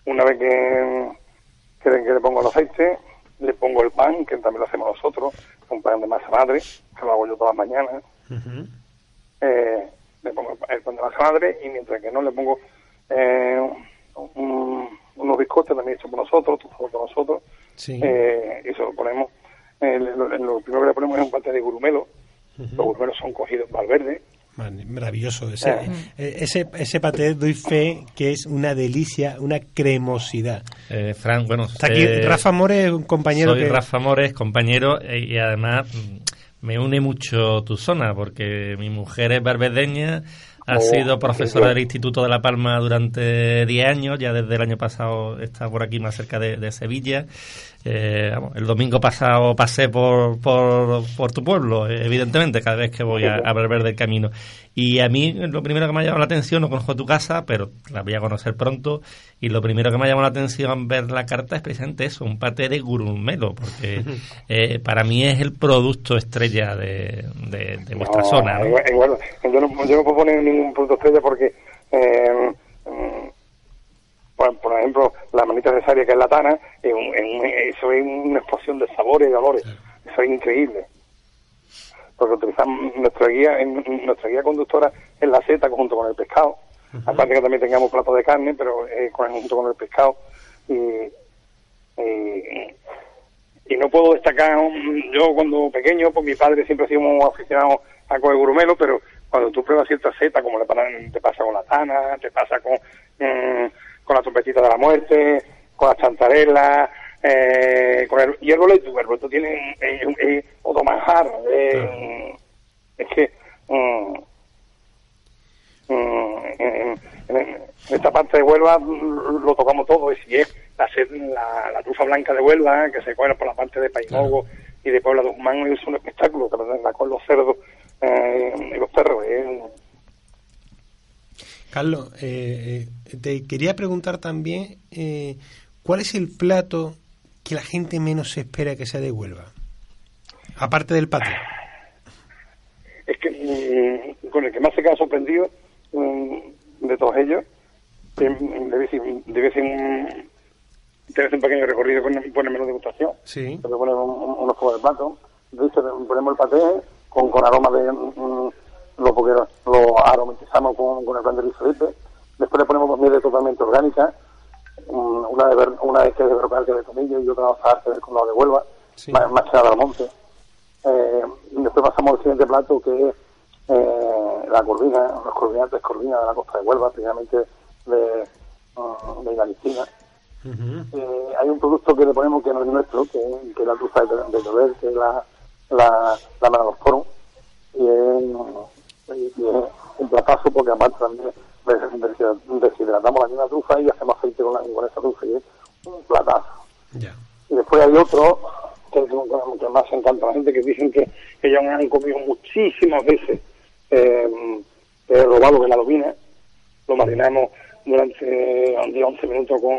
G: una vez que, que, le- que le pongo el aceite, le pongo el pan, que también lo hacemos nosotros, un pan de masa madre, que lo hago yo todas las mañanas. Eh, le pongo el pan de masa madre y mientras que no le pongo eh, un- unos bizcochos también hechos por nosotros, tostados por nosotros,
C: Sí.
G: eh, y se lo ponemos, eh, lo, lo primero que le ponemos es un pate de gurumelo, los gurumelos son cogidos en Valverde,
C: Man- Maravilloso. Ese,
G: Ah.
C: eh, ese, ese paté doy fe que es una delicia, una cremosidad.
D: Eh, Fran, bueno,
C: Está aquí
D: eh,
C: Rafa More, un compañero
D: soy
C: que...
D: Rafa Mores, compañero, eh, y además mm, me une mucho tu zona, porque mi mujer es barbedeña, ha
G: Oh,
D: sido profesora del Instituto de La Palma durante 10 años, ya desde el año pasado está por aquí más cerca de, de Sevilla. Eh, el domingo pasado pasé por, por, por tu pueblo, eh, evidentemente, cada vez que voy a, a Valverde del Camino. Y a mí lo primero que me ha llamado la atención, no conozco tu casa, pero la voy a conocer pronto, y lo primero que me ha llamado la atención ver la carta es precisamente eso, un paté de gurumelo, porque eh, para mí es el producto estrella de, de, de vuestra
G: No,
D: zona. ¿no?
G: igual- igual, yo, no, yo no puedo poner ningún punto estrella porque, eh, por, por ejemplo, la manita cesárea que es la tana, es un- eso es una explosión de sabores y de olores. Eso es increíble. Porque utilizamos nuestra guía, en- nuestra guía conductora es la seta junto con el pescado. Aparte que también tengamos platos de carne, pero eh, junto con el pescado. Y, y no puedo destacar, yo cuando pequeño, pues mi padre siempre ha sido muy aficionado a coger grumelo, pero cuando tú pruebas ciertas setas, como le pa- te pasa con la tana, te pasa con, mm, con la trompetita de la muerte, con las chantarelas, eh, con el, y el boleto, el boleto tiene eh, eh, otro manjar, eh, es que mm, mm, en, en- en esta parte de Huelva lo tocamos todo, y es la, la, la trufa blanca de Huelva, que se cuela por la parte de Paimogo y de Puebla de Guzmán, es un espectáculo, que la con los cerdos eh, y los perros.
C: Carlos, eh, eh, te quería preguntar también eh, cuál es el plato que la gente menos se espera que sea de Huelva, aparte del patio.
G: es que mm, con el que más se queda sorprendido mm, de todos ellos, eh, debe ser, debe ser un, debe ser un pequeño recorrido con, con el menú de degustación.
C: Sí.
G: Se le ponen un- un- unos juegos de plato, dice, ponemos el paté con, con aroma de... mm, lo, porque lo aromatizamos con, con el plan de Luis Felipe. Después le ponemos miel totalmente orgánica, mm, una de, una de que es de brocal de tomillo y otra de que es con la de Huelva,
C: Sí.
G: más, más al monte. Eh, y después pasamos al siguiente plato que es eh, la corvina, los corvinantes corvina de la costa de Huelva, precisamente de, mm, de Galicina. Eh, hay un producto que le ponemos que no es nuestro, que, que es la trufa de, de que es la, la, la y es, y es un platazo porque aparte también des- des- deshidratamos la misma trufa y hacemos aceite con, la, con esa trufa y es un platazo. Y después hay otro que, que- que más encanta a la gente que dicen que, que ya han comido muchísimas veces eh, el robado de la lobina. Lo marinamos durante un día 11 minutos con,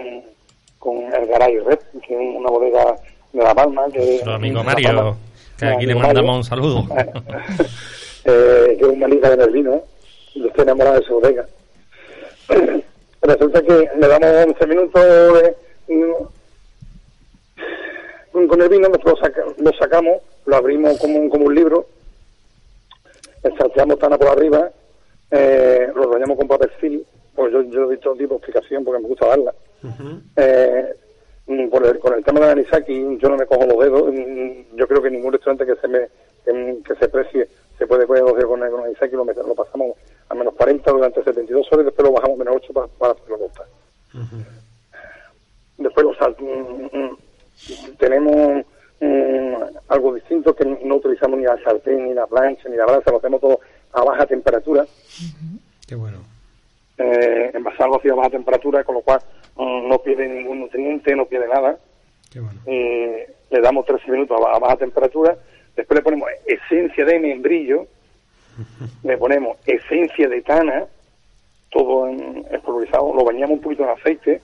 G: con el Garay Red, que es una bodega de La Palma. Que,
D: Nuestro amigo Mario,
G: Palma.
D: que aquí le mandamos un saludo.
G: eh, que es un manita en el vino, y estoy enamorado de su bodega. Resulta que le damos 11 minutos de, mm, con el vino, lo, saca- lo sacamos, lo abrimos como, un- como un libro, salteamos tana por arriba, eh, lo bañamos con papel film, pues yo, yo he visto tipo de explicación porque me gusta darla. Eh, mm, por el- con el tema de la anisaki, yo no me cojo los dedos. mm, Yo creo que ningún restaurante que se me que, que se precie se puede dedos con, con. Lo, met- lo pasamos a menos 40 durante 72 horas y después lo bajamos a menos 8 para, para hacerlo cortar. Después los mm, mm, tenemos mm, algo distinto que no utilizamos ni la sartén, ni la plancha, ni la brasa, lo hacemos todo a baja temperatura
C: Qué bueno.
G: eh, envasarlo hacia baja temperatura, con lo cual no pierde ningún nutriente, no pierde nada.
C: Qué bueno.
G: Eh, le damos 13 minutos a, a baja temperatura, después le ponemos esencia de membrillo, le ponemos esencia de tana, todo en, espolvorizado, lo bañamos un poquito en aceite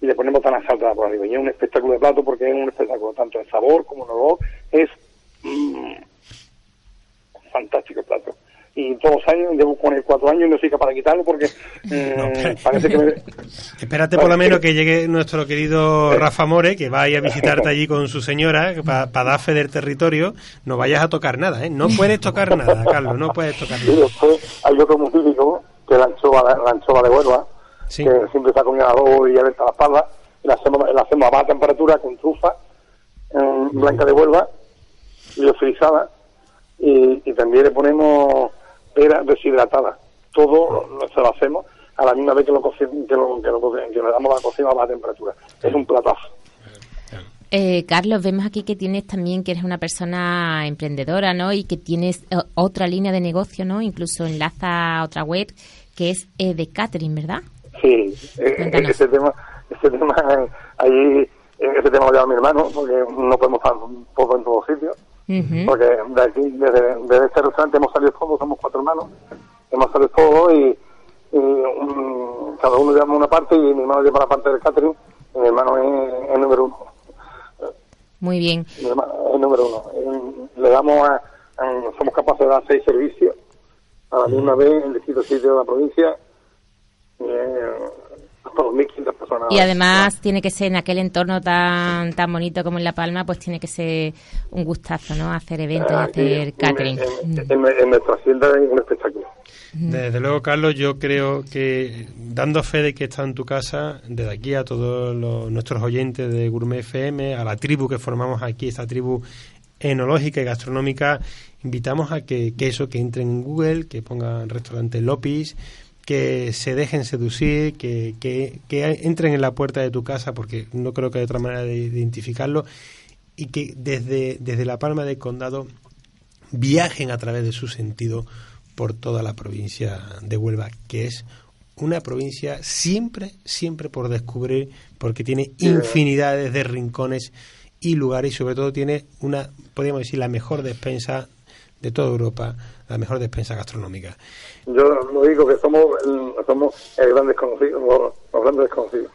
G: y le ponemos tana saltada por arriba. Y es un espectáculo de plato porque es un espectáculo tanto en sabor como en olor. Es mm, fantástico el plato. Y todos los años, llevo con él cuatro años y no soy capaz de quitarlo porque mm,
C: No,
G: parece que me,
C: Espérate por lo menos que llegue nuestro querido Rafa More, que vaya a visitarte allí con su señora para dar fe del territorio. No vayas a tocar nada, ¿eh? No puedes tocar nada, Carlos, no puedes tocar
G: Y
C: nada.
G: después hay otro muy típico, que es la anchoa, la anchoa de Huelva,
C: Sí.
G: que siempre está comiendo arroz y abierta la espalda, y la hacemos, la hacemos a baja temperatura con trufa eh, blanca de Huelva, liofilizada, y, y también le ponemos pera deshidratada. Todo lo- se lo hacemos a la misma vez que lo, que lo, que lo que le damos la cocina a baja temperatura. Es un platazo.
B: Eh, Carlos, vemos aquí que tienes también que eres una persona emprendedora, ¿no? Y que tienes eh, otra línea de negocio, ¿no? Incluso enlaza a otra web que es eh, de catering, ¿verdad?
G: Sí, eh, ese tema, ese tema, ahí, eh, ese tema lo lleva mi hermano, porque no podemos estar todos en todos sitios, Porque de aquí, desde, desde este restaurante hemos salido todos, somos cuatro hermanos, hemos salido todos y, y, um, cada uno lleva una parte y mi hermano lleva la parte del catering, y mi hermano es el número uno,
B: Muy bien.
G: mi hermano es el número uno. Le damos a, a- somos capaces de dar seis servicios a la misma vez en distintos sitios de la provincia, eh, 2.500 personas.
B: Y además tiene que ser en aquel entorno tan tan bonito como en La Palma, pues tiene que ser un gustazo, ¿no? Hacer eventos y
G: Aquí,
B: hacer
G: en-
B: catering.
G: En, en- en nuestra hacienda es un espectáculo.
C: Desde luego, Carlos, yo creo que dando fe de que está en tu casa, desde aquí a todos los- nuestros oyentes de Gourmet FM, a la tribu que formamos aquí, esta tribu enológica y gastronómica, invitamos a que, que eso, que entren en Google, que pongan restaurante Lopis, que se dejen seducir, que, que, que entren en la puerta de tu casa, porque no creo que hay otra manera de identificarlo, y que desde, desde la palma del condado viajen a través de su sentido por toda la provincia de Huelva, que es una provincia siempre, siempre por descubrir, porque tiene infinidades de rincones y lugares, y sobre todo tiene una, podríamos decir, la mejor despensa de toda Europa, la mejor despensa gastronómica.
G: Yo lo digo que somos el, somos el gran desconocido, los, los grandes desconocidos.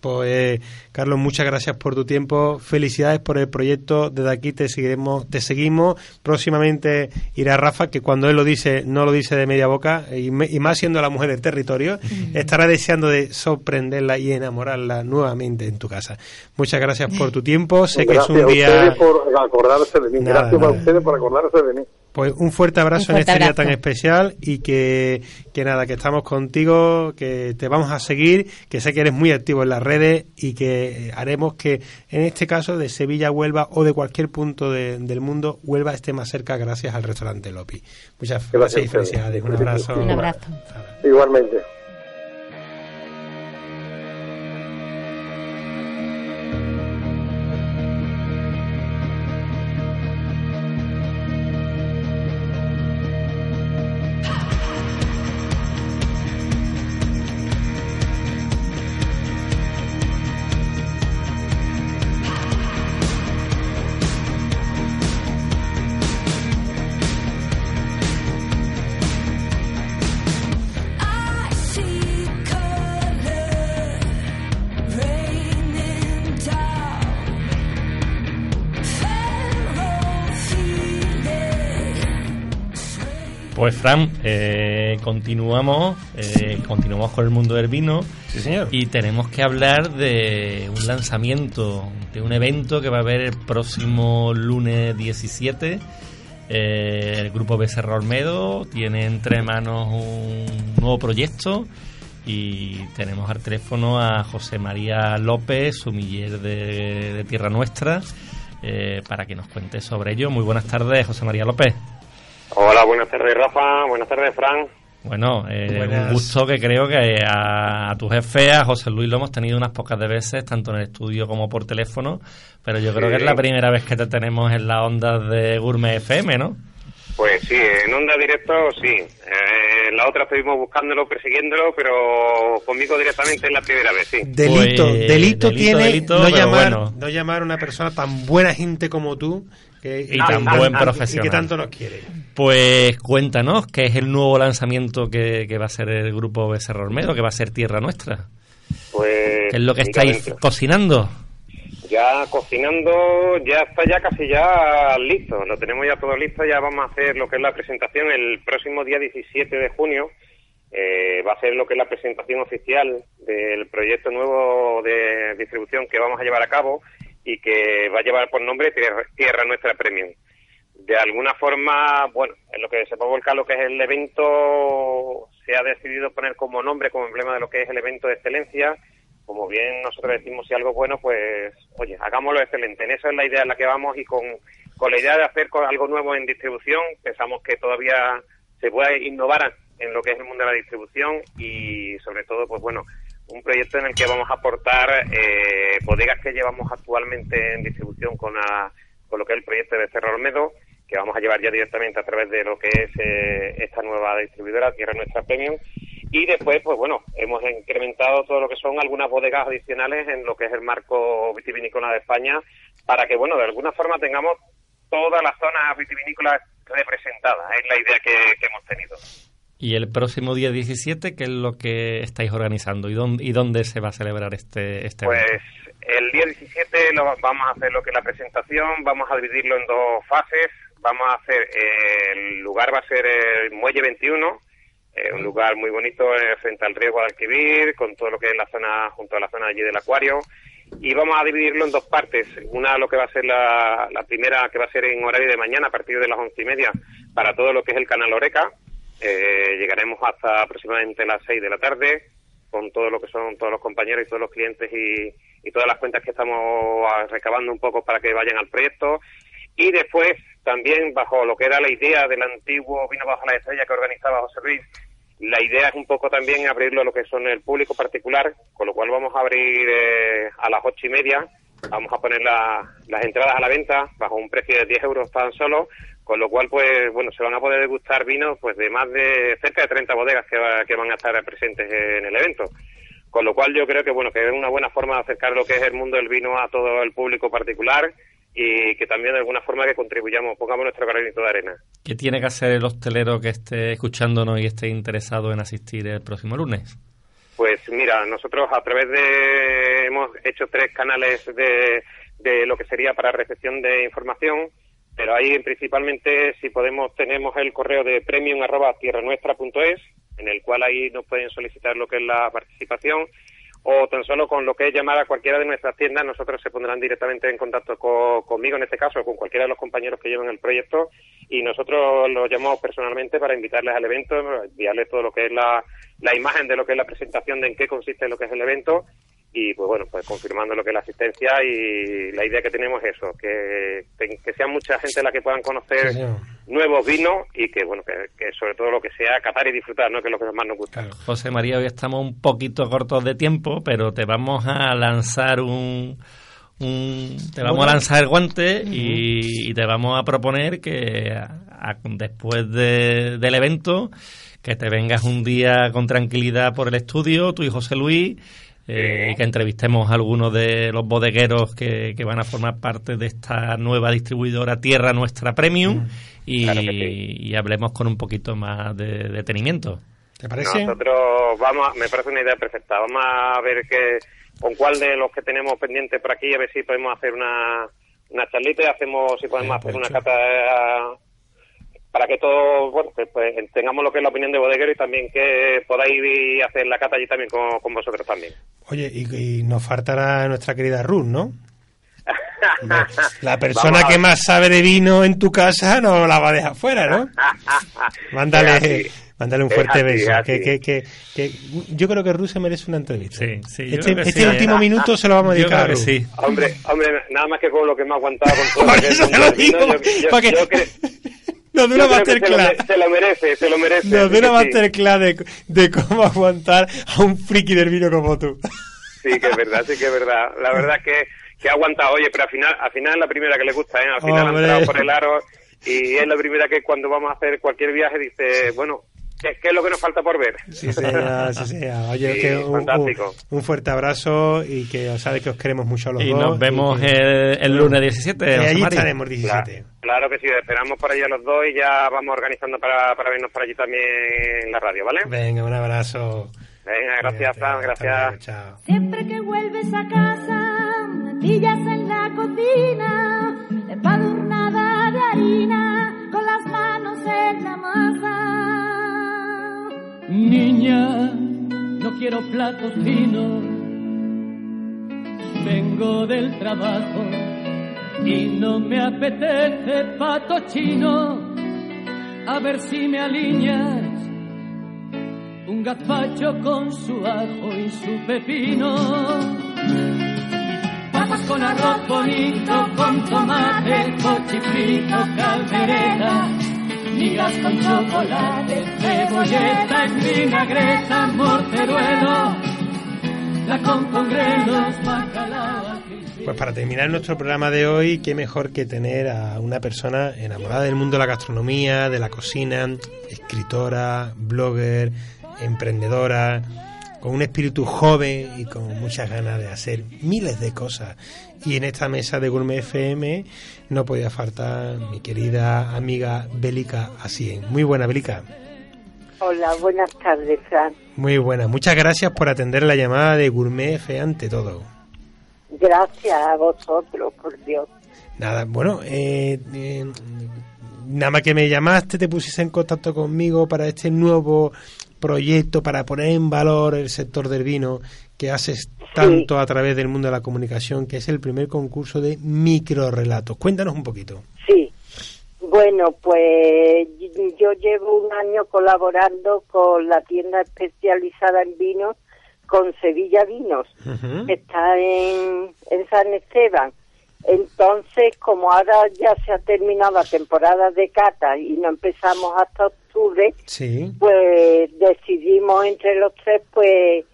C: Pues Carlos, muchas gracias por tu tiempo, felicidades por el proyecto, desde aquí te seguiremos, te seguimos, próximamente irá Rafa, que cuando él lo dice, no lo dice de media boca, y, me- y más siendo la mujer del territorio, estará deseando de sorprenderla y enamorarla nuevamente en tu casa. Muchas gracias por tu tiempo, sé que es
G: Gracias
C: un
G: a
C: día...
G: ustedes por acordarse de mí.
C: Nada,
G: Gracias a ustedes por acordarse de mí.
C: Pues un fuerte abrazo
B: Un
C: en este día tan especial y que, que nada, que estamos contigo, que te vamos a seguir, que sé que eres muy activo en las redes y que haremos que en este caso de Sevilla, Huelva o de cualquier punto de- del mundo, Huelva esté más cerca gracias al restaurante Lopi. Muchas gracias y
G: a ustedes.
C: felicidades. Un abrazo.
B: Un abrazo.
G: Igualmente.
D: Fran, eh, continuamos, eh, continuamos con el mundo del vino
C: Sí, señor.
D: y tenemos que hablar de un lanzamiento, de un evento que va a haber el próximo lunes 17. Eh, el grupo Becerra Olmedo tiene entre manos un nuevo proyecto y tenemos al teléfono a José María López, sumiller de, de Tierra Nuestra, para que nos cuente sobre ello. Muy buenas tardes, José María López.
H: Hola, buenas tardes Rafa, buenas tardes Fran.
D: Bueno, eh, un gusto que creo que a, a tu jefe, a José Luis, lo hemos tenido unas pocas de veces, tanto en el estudio como por teléfono, pero yo creo
H: Sí.
D: que es la primera vez que te tenemos en las ondas de Gourmet FM, ¿no?
H: Pues sí, en onda directo sí. Eh, la otra estuvimos buscándolo, persiguiéndolo, pero conmigo directamente es la primera vez, sí.
C: Delito,
D: Pues,
C: delito,
D: delito,
C: tiene
D: delito,
C: no, llamar,
D: bueno.
C: no llamar a una persona tan buena gente como tú que,
D: Y tan buen profesional.
C: y que tanto nos quiere.
D: Pues cuéntanos, ¿qué es el nuevo lanzamiento que, que va a ser el grupo Becerra Olmedo, que va a ser Tierra Nuestra?
H: Pues
D: ¿Qué es lo que estáis cocinando?
H: Ya cocinando, ya está ya casi ya listo. Lo tenemos ya todo listo, ya vamos a hacer lo que es la presentación el próximo día 17 de junio. Eh, va a ser lo que es la presentación oficial del proyecto nuevo de distribución que vamos a llevar a cabo y que va a llevar por nombre Tierra, Nuestra Premium. De alguna forma, bueno, en lo que se puede volcar lo que es el evento, se ha decidido poner como nombre, como emblema de lo que es el evento de excelencia. Como bien nosotros decimos, si algo bueno, pues, oye, hagámoslo excelente. En eso es la idea en la que vamos y con, con la idea de hacer algo nuevo en distribución, pensamos que todavía se puede innovar en lo que es el mundo de la distribución y sobre todo, pues bueno, un proyecto en el que vamos a aportar eh, bodegas que llevamos actualmente en distribución con, la- con lo que es el proyecto de Cerro Olmedo, que vamos a llevar ya directamente a través de lo que es eh, esta nueva distribuidora, Tierra Nuestra Premium. Y después, pues bueno, hemos incrementado todo lo que son algunas bodegas adicionales en lo que es el marco vitivinícola de España, para que, bueno, de alguna forma tengamos todas las zonas vitivinícolas representadas. Es la idea que hemos tenido.
D: Y el próximo día 17, ¿qué es lo que estáis organizando y dónde, y dónde se va a celebrar este, este
H: Pues
D: evento?
H: el día 17 lo, va- vamos a hacer lo que es la presentación, vamos a dividirlo en dos fases. Vamos a hacer, eh, el lugar va a ser el Muelle 21, eh, un lugar muy bonito eh, frente al río Guadalquivir, con todo lo que es la zona, junto a la zona allí del acuario. Y vamos a dividirlo en dos partes. Una, lo que va a ser la, la primera, que va a ser en horario de mañana, a partir de las once y media, para todo lo que es el canal Oreca. Eh, llegaremos hasta aproximadamente las seis de la tarde. con todo lo que son todos los compañeros y todos los clientes y, y todas las cuentas que estamos ah, recabando un poco para que vayan al proyecto. Y después también bajo lo que era la idea del antiguo Vino Bajo la Estrella que organizaba José Luis, la idea es un poco también abrirlo a lo que son el público particular, con lo cual vamos a abrir eh, a las ocho y media, vamos a poner la- las entradas a la venta bajo un precio de 10 euros tan solo, con lo cual pues bueno se van a poder degustar vinos pues de más de cerca de 30 bodegas que, va- que van a estar presentes en el evento. Con lo cual yo creo que bueno que es una buena forma de acercar lo que es el mundo del vino a todo el público particular y que también de alguna forma que contribuyamos, pongamos nuestro granito de arena.
D: ¿Qué tiene que hacer el hostelero que esté escuchándonos y esté interesado en asistir el próximo lunes?
H: Pues mira, nosotros a través de hemos hecho tres canales de, de lo que sería para recepción de información, pero ahí principalmente si podemos tenemos el correo de premium arroba tierranuestra.es, en el cual ahí nos pueden solicitar lo que es la participación o tan solo con lo que es llamar a cualquiera de nuestras tiendas, nosotros se pondrán directamente en contacto co- conmigo en este caso, con cualquiera de los compañeros que llevan el proyecto, y nosotros los llamamos personalmente para invitarles al evento, enviarles todo lo que es la, la imagen de lo que es la presentación, de en qué consiste lo que es el evento, y pues bueno, pues confirmando lo que es la asistencia y la idea que tenemos es eso, que, que sea mucha gente la que puedan conocer
C: Sí,
H: nuevos vinos y que bueno, que, que sobre todo lo que sea catar y disfrutar, ¿no? que es lo que más nos gusta.
D: José María, hoy estamos un poquito cortos de tiempo, pero te vamos a lanzar un, un- te vamos a lanzar el guante y, y te vamos a proponer que a- a- después de- del evento que te vengas un día con tranquilidad por el estudio, tú y José Luis, eh, y que entrevistemos a algunos de los bodegueros que, que van a formar parte de esta nueva distribuidora Tierra Nuestra Premium y,
H: Claro que sí.
D: y hablemos con un poquito más de detenimiento.
C: ¿Te parece?
H: Nosotros vamos, a- me parece una idea perfecta. Vamos a ver que, con cuál de los que tenemos pendientes por aquí, a ver si podemos hacer una, una charlita y hacemos, si podemos
C: Eh,
H: hacer
C: pues,
H: una
C: chulo.
H: cata para que todos, bueno, que, pues, tengamos lo que es la opinión de bodeguero y también que podáis ir a hacer la cata allí también con, con vosotros también.
C: Oye, y, y nos faltará nuestra querida Ruth, ¿no? La persona
H: a
C: que más sabe de vino en tu casa no la va a dejar fuera, ¿no? Mándale, mándale un fuerte
H: así,
C: beso.
H: es
C: Que, que, que, que- yo creo que Ruth se merece una entrevista.
D: Sí, sí, yo
C: este este
D: sí,
C: último
D: ¿eh?
C: minuto se lo vamos a
D: Yo
C: dedicar a
D: creo que
C: Ruth.
D: sí.
H: Hombre, hombre, nada más que con lo que me ha aguantado con todo lo que es
C: eso te lo
H: del vino,
C: digo,
H: yo- yo-
C: para que-
H: yo creo-
C: Nos da
H: yo
C: una
H: que se lo,
C: masterclass.
H: se lo merece, se lo merece.
C: Nos da una
H: que sí.
C: masterclass de, de cómo aguantar a un friki del vino como tú.
H: Sí, que es verdad, sí que es verdad. La verdad es que, que ha aguantado, oye, pero al final, al final es la primera que le gusta, ¿eh? Al final
C: Hombre.
H: ha entrado por el aro y es la primera que cuando vamos a hacer cualquier viaje dice, bueno, ¿qué, qué es lo que nos falta por ver?
C: Sí, señor, sí, señor. Oye,
H: Sí,
C: que un,
H: fantástico.
C: un- un fuerte abrazo y que os sabes que os queremos mucho a los
D: Y
C: dos.
D: nos vemos
C: que-
D: el, el lunes 17.
C: que allí estaremos
H: Claro,
C: 17.
H: claro que sí, esperamos por allí a los dos y ya vamos organizando para, para vernos por allí también en la radio, ¿vale?
C: Venga, un abrazo.
H: Venga, gracias, Fran, gracias.
C: chao.
I: Siempre que vuelves a casa, me pillas en la cocina, empadurnada de harina,
E: quiero platos finos. Vengo del trabajo y no me apetece pato chino. A ver si me alineas un gazpacho con su ajo y su pepino. Papas con arroz bonito, con tomate, cochifrito, caldereta, con chocolate, vinagreta, morteruelo, la
C: Pues para terminar nuestro programa de hoy, qué mejor que tener a una persona enamorada del mundo de la gastronomía, de la cocina, escritora, blogger, emprendedora, con un espíritu joven y con muchas ganas de hacer miles de cosas. Y en esta mesa de Gourmet FM no podía faltar mi querida amiga Bélica Asien. Muy buena, Bélica.
J: Hola, buenas tardes, Fran.
C: Muy buena. Muchas gracias por atender la llamada de Gourmet FM ante todo.
J: Gracias a vosotros, por Dios.
C: Nada, bueno, eh, eh, nada más que me llamaste, te pusiste en contacto conmigo para este nuevo proyecto, para poner en valor el sector del vino que haces tanto a través del mundo de la comunicación, que es el primer concurso de microrelatos. Cuéntanos un poquito.
J: Sí. Bueno, pues yo llevo un año colaborando con la tienda especializada en vinos con Sevilla Vinos, que está en, en San Esteban. Entonces, como ahora ya se ha terminado la temporada de cata y no empezamos hasta octubre,
C: Sí.
J: pues decidimos entre los tres pues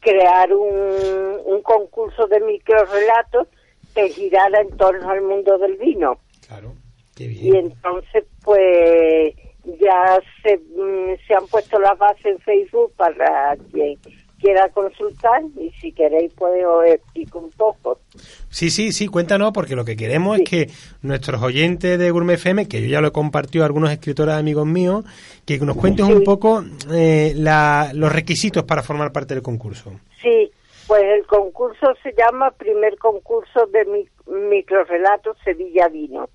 J: crear un, un concurso de microrelatos que girara en torno al mundo del vino.
C: Claro. Qué
J: Y
C: bien.
J: entonces pues ya se, mm, se han puesto las bases en Facebook para quien quiera consultar y si queréis pues os explico un poco.
C: Sí, sí, sí, cuéntanos, porque lo que queremos es que nuestros oyentes de Gourmet FM, que yo ya lo he compartido a algunos escritores amigos míos, que nos cuentes un poco eh, la- los requisitos para formar parte del concurso.
J: Sí, pues el concurso se llama Primer Concurso de mi, Microrelatos Sevilla Vino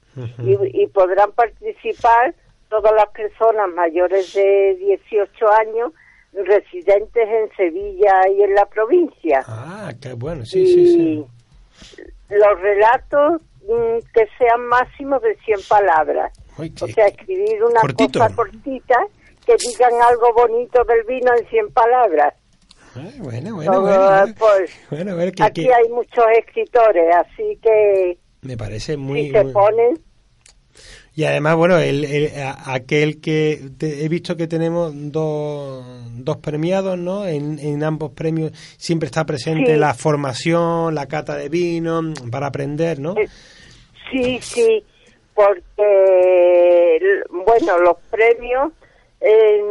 J: y, y podrán participar todas las personas mayores de 18 años residentes en Sevilla y en la provincia.
C: Ah, qué bueno, sí, sí, sí.
J: Los relatos mm, que sean máximos de 100 palabras. O sea, escribir una
C: Cortito.
J: cosa cortita que digan algo bonito del vino en 100 palabras.
C: Ay, bueno, bueno,
J: Todo,
C: bueno.
J: pues,
C: Bueno, a ver, que,
J: Aquí
C: que
J: hay muchos escritores, así que
C: me parece muy...
J: si se
C: muy-
J: ponen,
C: Y además, bueno, el, aquel que te- he visto que tenemos dos, dos premiados, ¿no? En, en ambos premios siempre está presente
J: Sí.
C: la formación, la cata de vino, para aprender, ¿no?
J: Eh, sí, sí, porque, bueno, los premios, eh,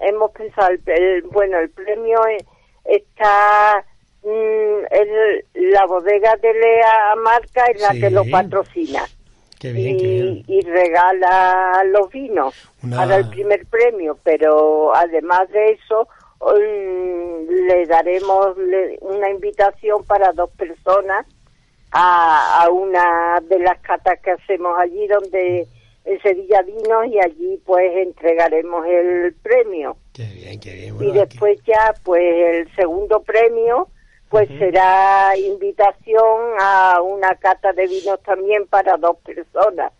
J: hemos pensado, el, bueno, el premio eh, está, mm, el- la bodega de Lea Marca es la
C: Sí.
J: que lo patrocina.
C: Qué bien, qué bien.
J: y, y regala los vinos
C: Una-
J: para el primer premio, pero además de eso le daremos una invitación para dos personas a, a una de las catas que hacemos allí donde en Sevilla Vinos y allí pues entregaremos el premio
C: Qué bien, qué bien.
J: y
C: Bueno, aquí-
J: después ya pues el segundo premio pues será invitación a una cata de vinos también para dos personas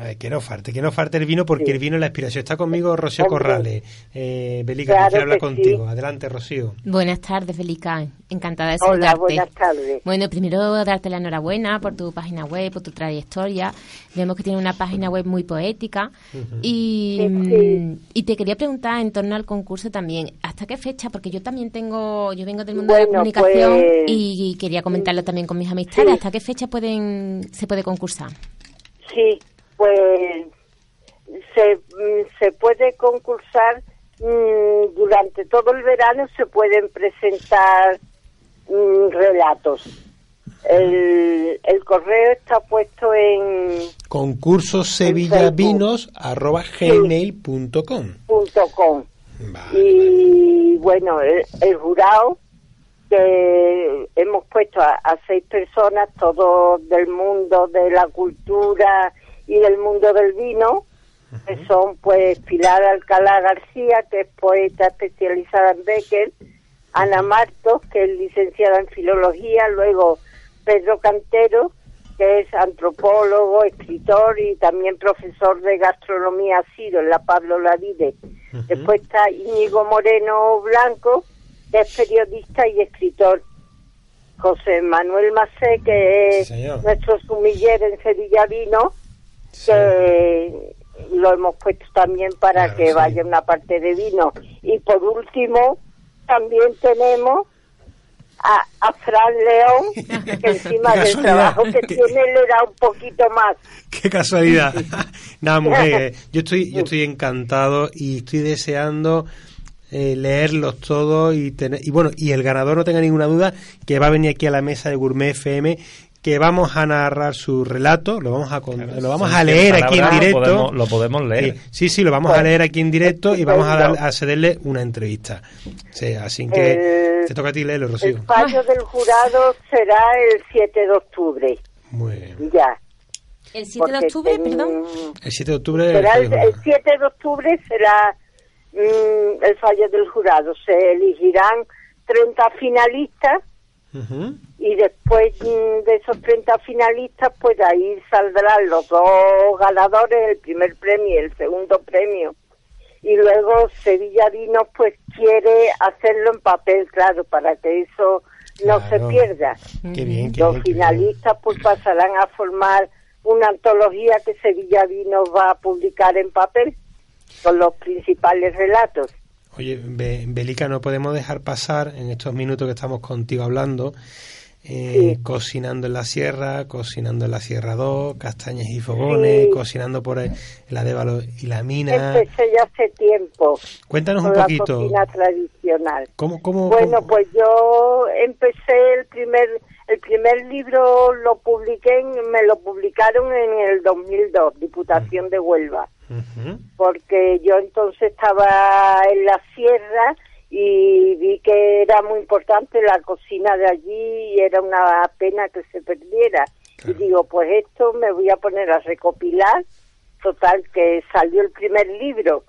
C: Ay, que no falte, que no falte el vino, porque el vino es la inspiración. Está conmigo Rocío. Corrales. Eh, Belica,
J: Claro
C: que quiere hablar
J: que
C: contigo.
J: sí.
C: Adelante, Rocío.
B: Buenas tardes, Felica. Encantada de
J: Hola,
B: saludarte.
J: buenas tardes.
B: Bueno, primero darte la enhorabuena por tu página web, por tu trayectoria. Vemos que tiene una página web muy poética. y,
J: Sí, sí.
B: y te quería preguntar en torno al concurso también, ¿hasta qué fecha? Porque yo también tengo, yo vengo del mundo de la
J: Bueno,
B: comunicación
J: pues-
B: y quería comentarlo también con mis amistades.
J: Sí.
B: ¿Hasta qué fecha pueden se puede concursar?
J: Sí, pues se, mm, se puede concursar mm, durante todo el verano, se pueden presentar mm, relatos. El, el correo está puesto en
C: Concurso sevillavinos arroba gmail.com.
J: punto .com.
C: Vale,
J: y bueno, el, el jurado que hemos puesto a, a seis personas, todos del mundo de la cultura y del mundo del vino, que son pues Pilar Alcalá García, que es poeta especializada en Becker, Ana Martos, que es licenciada en filología, luego Pedro Cantero, que es antropólogo, escritor y también profesor de gastronomía ha sido en la Pablo Lavide. Después está Íñigo Moreno Blanco, que es periodista y escritor. José Manuel Macé, que es
C: Sí,
J: nuestro sumiller en Sevilla Vino, que lo hemos puesto también para
C: Claro,
J: que
C: sí.
J: vaya una parte de vino. Y por último, también tenemos a, a Fran León, que encima del trabajo que
C: Qué-
J: tiene le da un poquito más.
C: Qué casualidad. Nada, mujer, yo estoy, yo estoy encantado y estoy deseando eh, leerlos todos y tener, y bueno, y el ganador no tenga ninguna duda que va a venir aquí a la mesa de Gourmet FM que vamos a narrar su relato, lo vamos a con- lo vamos a leer aquí en
D: lo
C: directo.
D: podemos- lo podemos leer.
C: Sí, sí, sí, lo vamos a leer aquí en directo y vamos a, dar, a cederle una entrevista. Sí, así que
J: El-
C: te toca a ti leerlo, Rocío.
J: El fallo del jurado será el 7 de octubre,
C: Muy bien.
J: ya.
B: El 7 de octubre,
J: ten-
B: perdón.
C: El 7 de octubre
J: Será el,
C: el-
J: el 7 de octubre será mm, el fallo del jurado. Se elegirán 30 finalistas Y después mm, de esos 30 finalistas, pues ahí saldrán los dos ganadores, el primer premio y el segundo premio. y luego Sevilla Vinos pues quiere hacerlo en papel, claro, para que eso no se pierda.
C: Qué bien, qué
J: Los
C: bien, qué bien.
J: finalistas pues pasarán a formar una antología que Sevilla Vinos va a publicar en papel con los principales relatos.
C: Oye, Be- Belica, no podemos dejar pasar en estos minutos que estamos contigo hablando, eh,
J: Sí.
C: cocinando en la sierra, cocinando en la Sierra 2, castañas y fogones,
J: Sí.
C: cocinando por el, el Adévalo y la mina.
J: Empecé ya hace tiempo
C: Cuéntanos un
J: con la
C: poquito,
J: cocina tradicional.
C: ¿cómo, cómo,
J: Bueno,
C: cómo-
J: pues yo empecé el primer el primer libro lo publiqué, me lo publicaron en el 2002, Diputación de Huelva, porque yo entonces estaba en la sierra y vi que era muy importante la cocina de allí y era una pena que se perdiera. Y digo, pues esto me voy a poner a recopilar, total que salió el primer libro.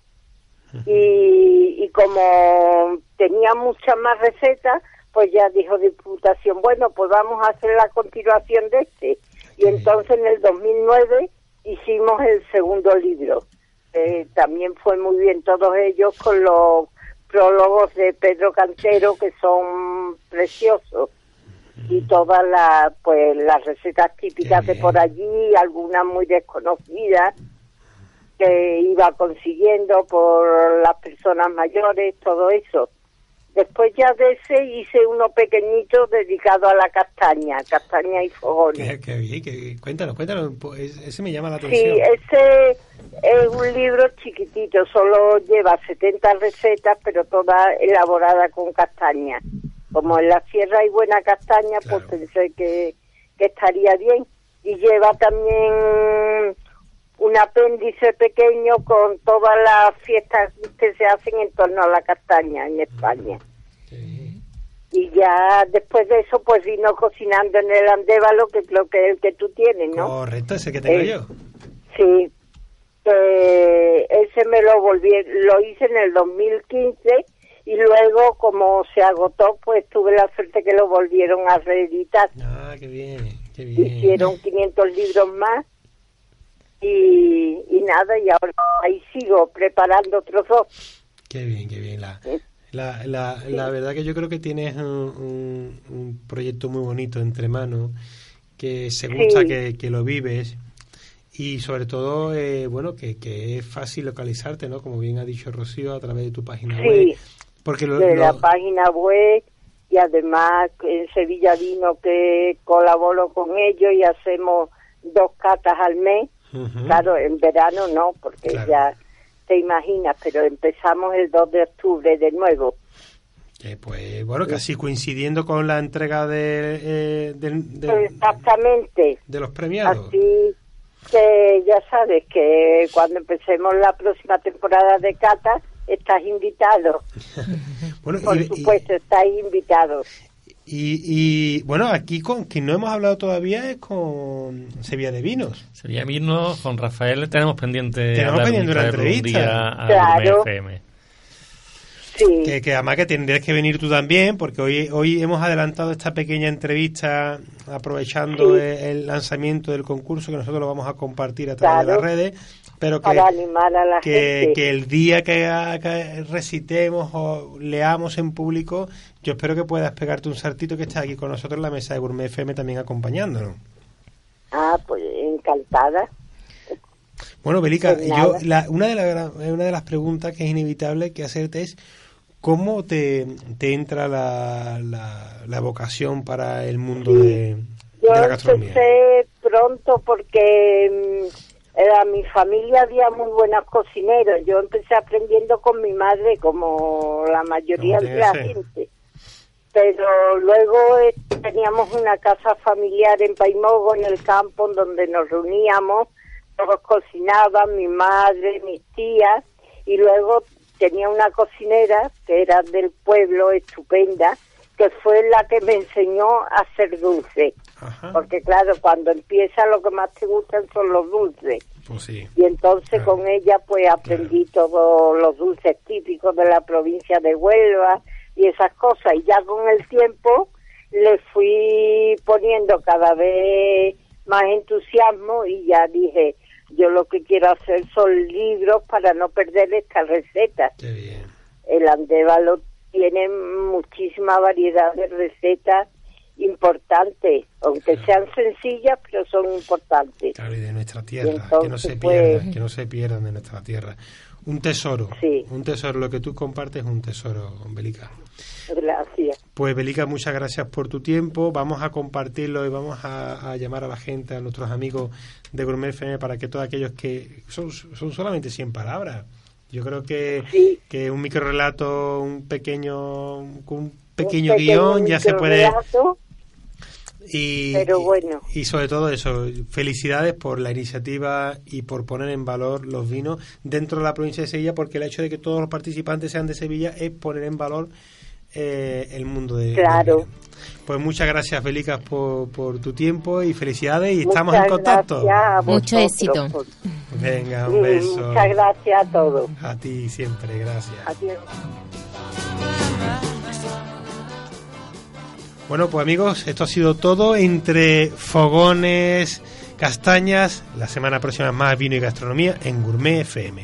J: Y, y como tenía muchas más recetas, pues ya dijo Diputación, bueno, pues vamos a hacer la continuación de este. Y entonces en el 2009 hicimos el segundo libro. Eh, también fue muy bien todos ellos con los prólogos de Pedro Cantero que son preciosos y todas las pues las recetas típicas de por allí, algunas muy desconocidas que iba consiguiendo por las personas mayores, todo eso. Después ya de ese hice uno pequeñito dedicado a la castaña, castaña y fogones.
C: Qué, bien, qué bien. Cuéntanos, cuéntanos, ese me llama la
J: Sí,
C: atención.
J: ese es un libro chiquitito, solo lleva 70 recetas, pero todas elaboradas con castaña. Como en la sierra hay buena castaña, pues pensé que, que estaría bien. Y lleva también un apéndice pequeño con todas las fiestas que se hacen en torno a la castaña en España. Y ya después de eso, pues vino cocinando en el andévalo, que creo que es el que tú tienes, ¿no?
C: Correcto, ese que tengo
J: Eh,
C: yo.
J: Sí, que ese me lo volví, lo hice en el 2015 y luego como se agotó, pues tuve la suerte que lo volvieron a reeditar.
C: Ah, qué bien, qué bien.
J: Hicieron 500 libros más y, y nada, y ahora ahí sigo preparando otros dos.
C: Qué bien, qué bien. La,
J: ¿eh?
C: la, la, la verdad que yo creo que tienes un, un- un proyecto muy bonito entre manos, que se gusta
J: Sí.
C: que, que lo vives y sobre todo, eh, bueno, que, que es fácil localizarte, ¿no? Como bien ha dicho Rocío, a través de tu página
J: Sí,
C: web. Porque lo,
J: de
C: lo-
J: la página web y además en Sevilla Vino que colaboro con ellos y hacemos dos catas al mes. Claro, en verano no, porque
C: Claro.
J: ya te imaginas, pero empezamos el 2 de octubre de nuevo.
C: Que, pues bueno, casi coincidiendo con la entrega de, eh, del- del-
J: Exactamente.
C: de los premiados.
J: Así que ya sabes que cuando empecemos la próxima temporada de Cata, estás invitado.
C: Bueno,
J: Por
C: y- y-
J: supuesto, estáis invitados.
C: Y, y, bueno, aquí con quien no hemos hablado todavía es con Sevilla de Vinos.
D: Sería Mirnos, con Rafael tenemos pendiente
C: Tenemos pendiente una
D: un
C: entrevista.
D: día a
J: Claro.
D: FM.
J: Sí,
C: Que, que además que tendrías que venir tú también, porque hoy, hoy hemos adelantado esta pequeña entrevista aprovechando
J: Sí.
C: el, el lanzamiento del concurso que nosotros lo vamos a compartir a través de las redes, pero que,
J: para animar a la
C: que,
J: gente.
C: que el día que, que recitemos o leamos en público, yo espero que puedas pegarte un saltito que está aquí con nosotros en la mesa de Gourmet FM también acompañándonos.
J: Ah, pues encantada.
C: Bueno, Belica,
J: Pues
C: yo la- una, de la gra- una de las preguntas que es inevitable que hacerte es ¿cómo te, te entra la, la, la vocación para el mundo de,
J: Yo
C: de la gastronomía?
J: empecé pronto porque era mi familia había muy buenos cocineros. Yo empecé aprendiendo con mi madre, como la mayoría de la gente. Pero luego eh, teníamos una casa familiar en Paimogo, en el campo, en donde nos reuníamos. Todos cocinaban, mi madre, mis tías. Y luego tenía una cocinera que era del pueblo, estupenda, que fue la que me enseñó a hacer dulce.
C: Ajá,
J: Porque claro, cuando empieza lo que más te gustan son los dulces.
C: pues sí.
J: Y entonces
C: Claro.
J: con ella pues aprendí todos los dulces típicos de la provincia de Huelva y esas cosas. Y ya con el tiempo le fui poniendo cada vez más entusiasmo y ya dije, yo lo que quiero hacer son libros para no perder estas recetas.
C: Qué bien.
J: El Andévalo tiene muchísima variedad de recetas importantes, aunque sean sencillas, pero son importantes.
C: Claro, y de nuestra tierra,
J: entonces,
C: que no se
J: pues-
C: pierdan, que no se pierdan de nuestra tierra. Un tesoro,
J: Sí.
C: un tesoro, lo que tú compartes es un tesoro, Belica.
J: Gracias.
C: Pues Belica, muchas gracias por tu tiempo. Vamos a compartirlo y vamos a, a llamar a la gente, a nuestros amigos de Gourmet FM para que todos aquellos que son, son solamente 100 palabras. Yo creo que,
J: Sí.
C: que un micro relato, un pequeño, un pequeño,
J: Un
C: guion ya se puede
J: microrelato,
C: y,
J: Pero bueno.
C: y sobre todo eso, felicidades por la iniciativa y por poner en valor los vinos dentro de la provincia de Sevilla, porque el hecho de que todos los participantes sean de Sevilla es poner en valor eh, el mundo de
J: Claro.
C: Pues muchas gracias, Felicas, por, por tu tiempo y felicidades y
J: Muchas
C: estamos en contacto.
J: gracias a
B: Mucho éxito.
J: por-
C: Venga, un beso.
J: Muchas gracias a todos.
C: A ti siempre, gracias.
J: Adiós.
C: Bueno, pues amigos, esto ha sido todo entre fogones, castañas. La semana próxima más vino y gastronomía en Gourmet FM.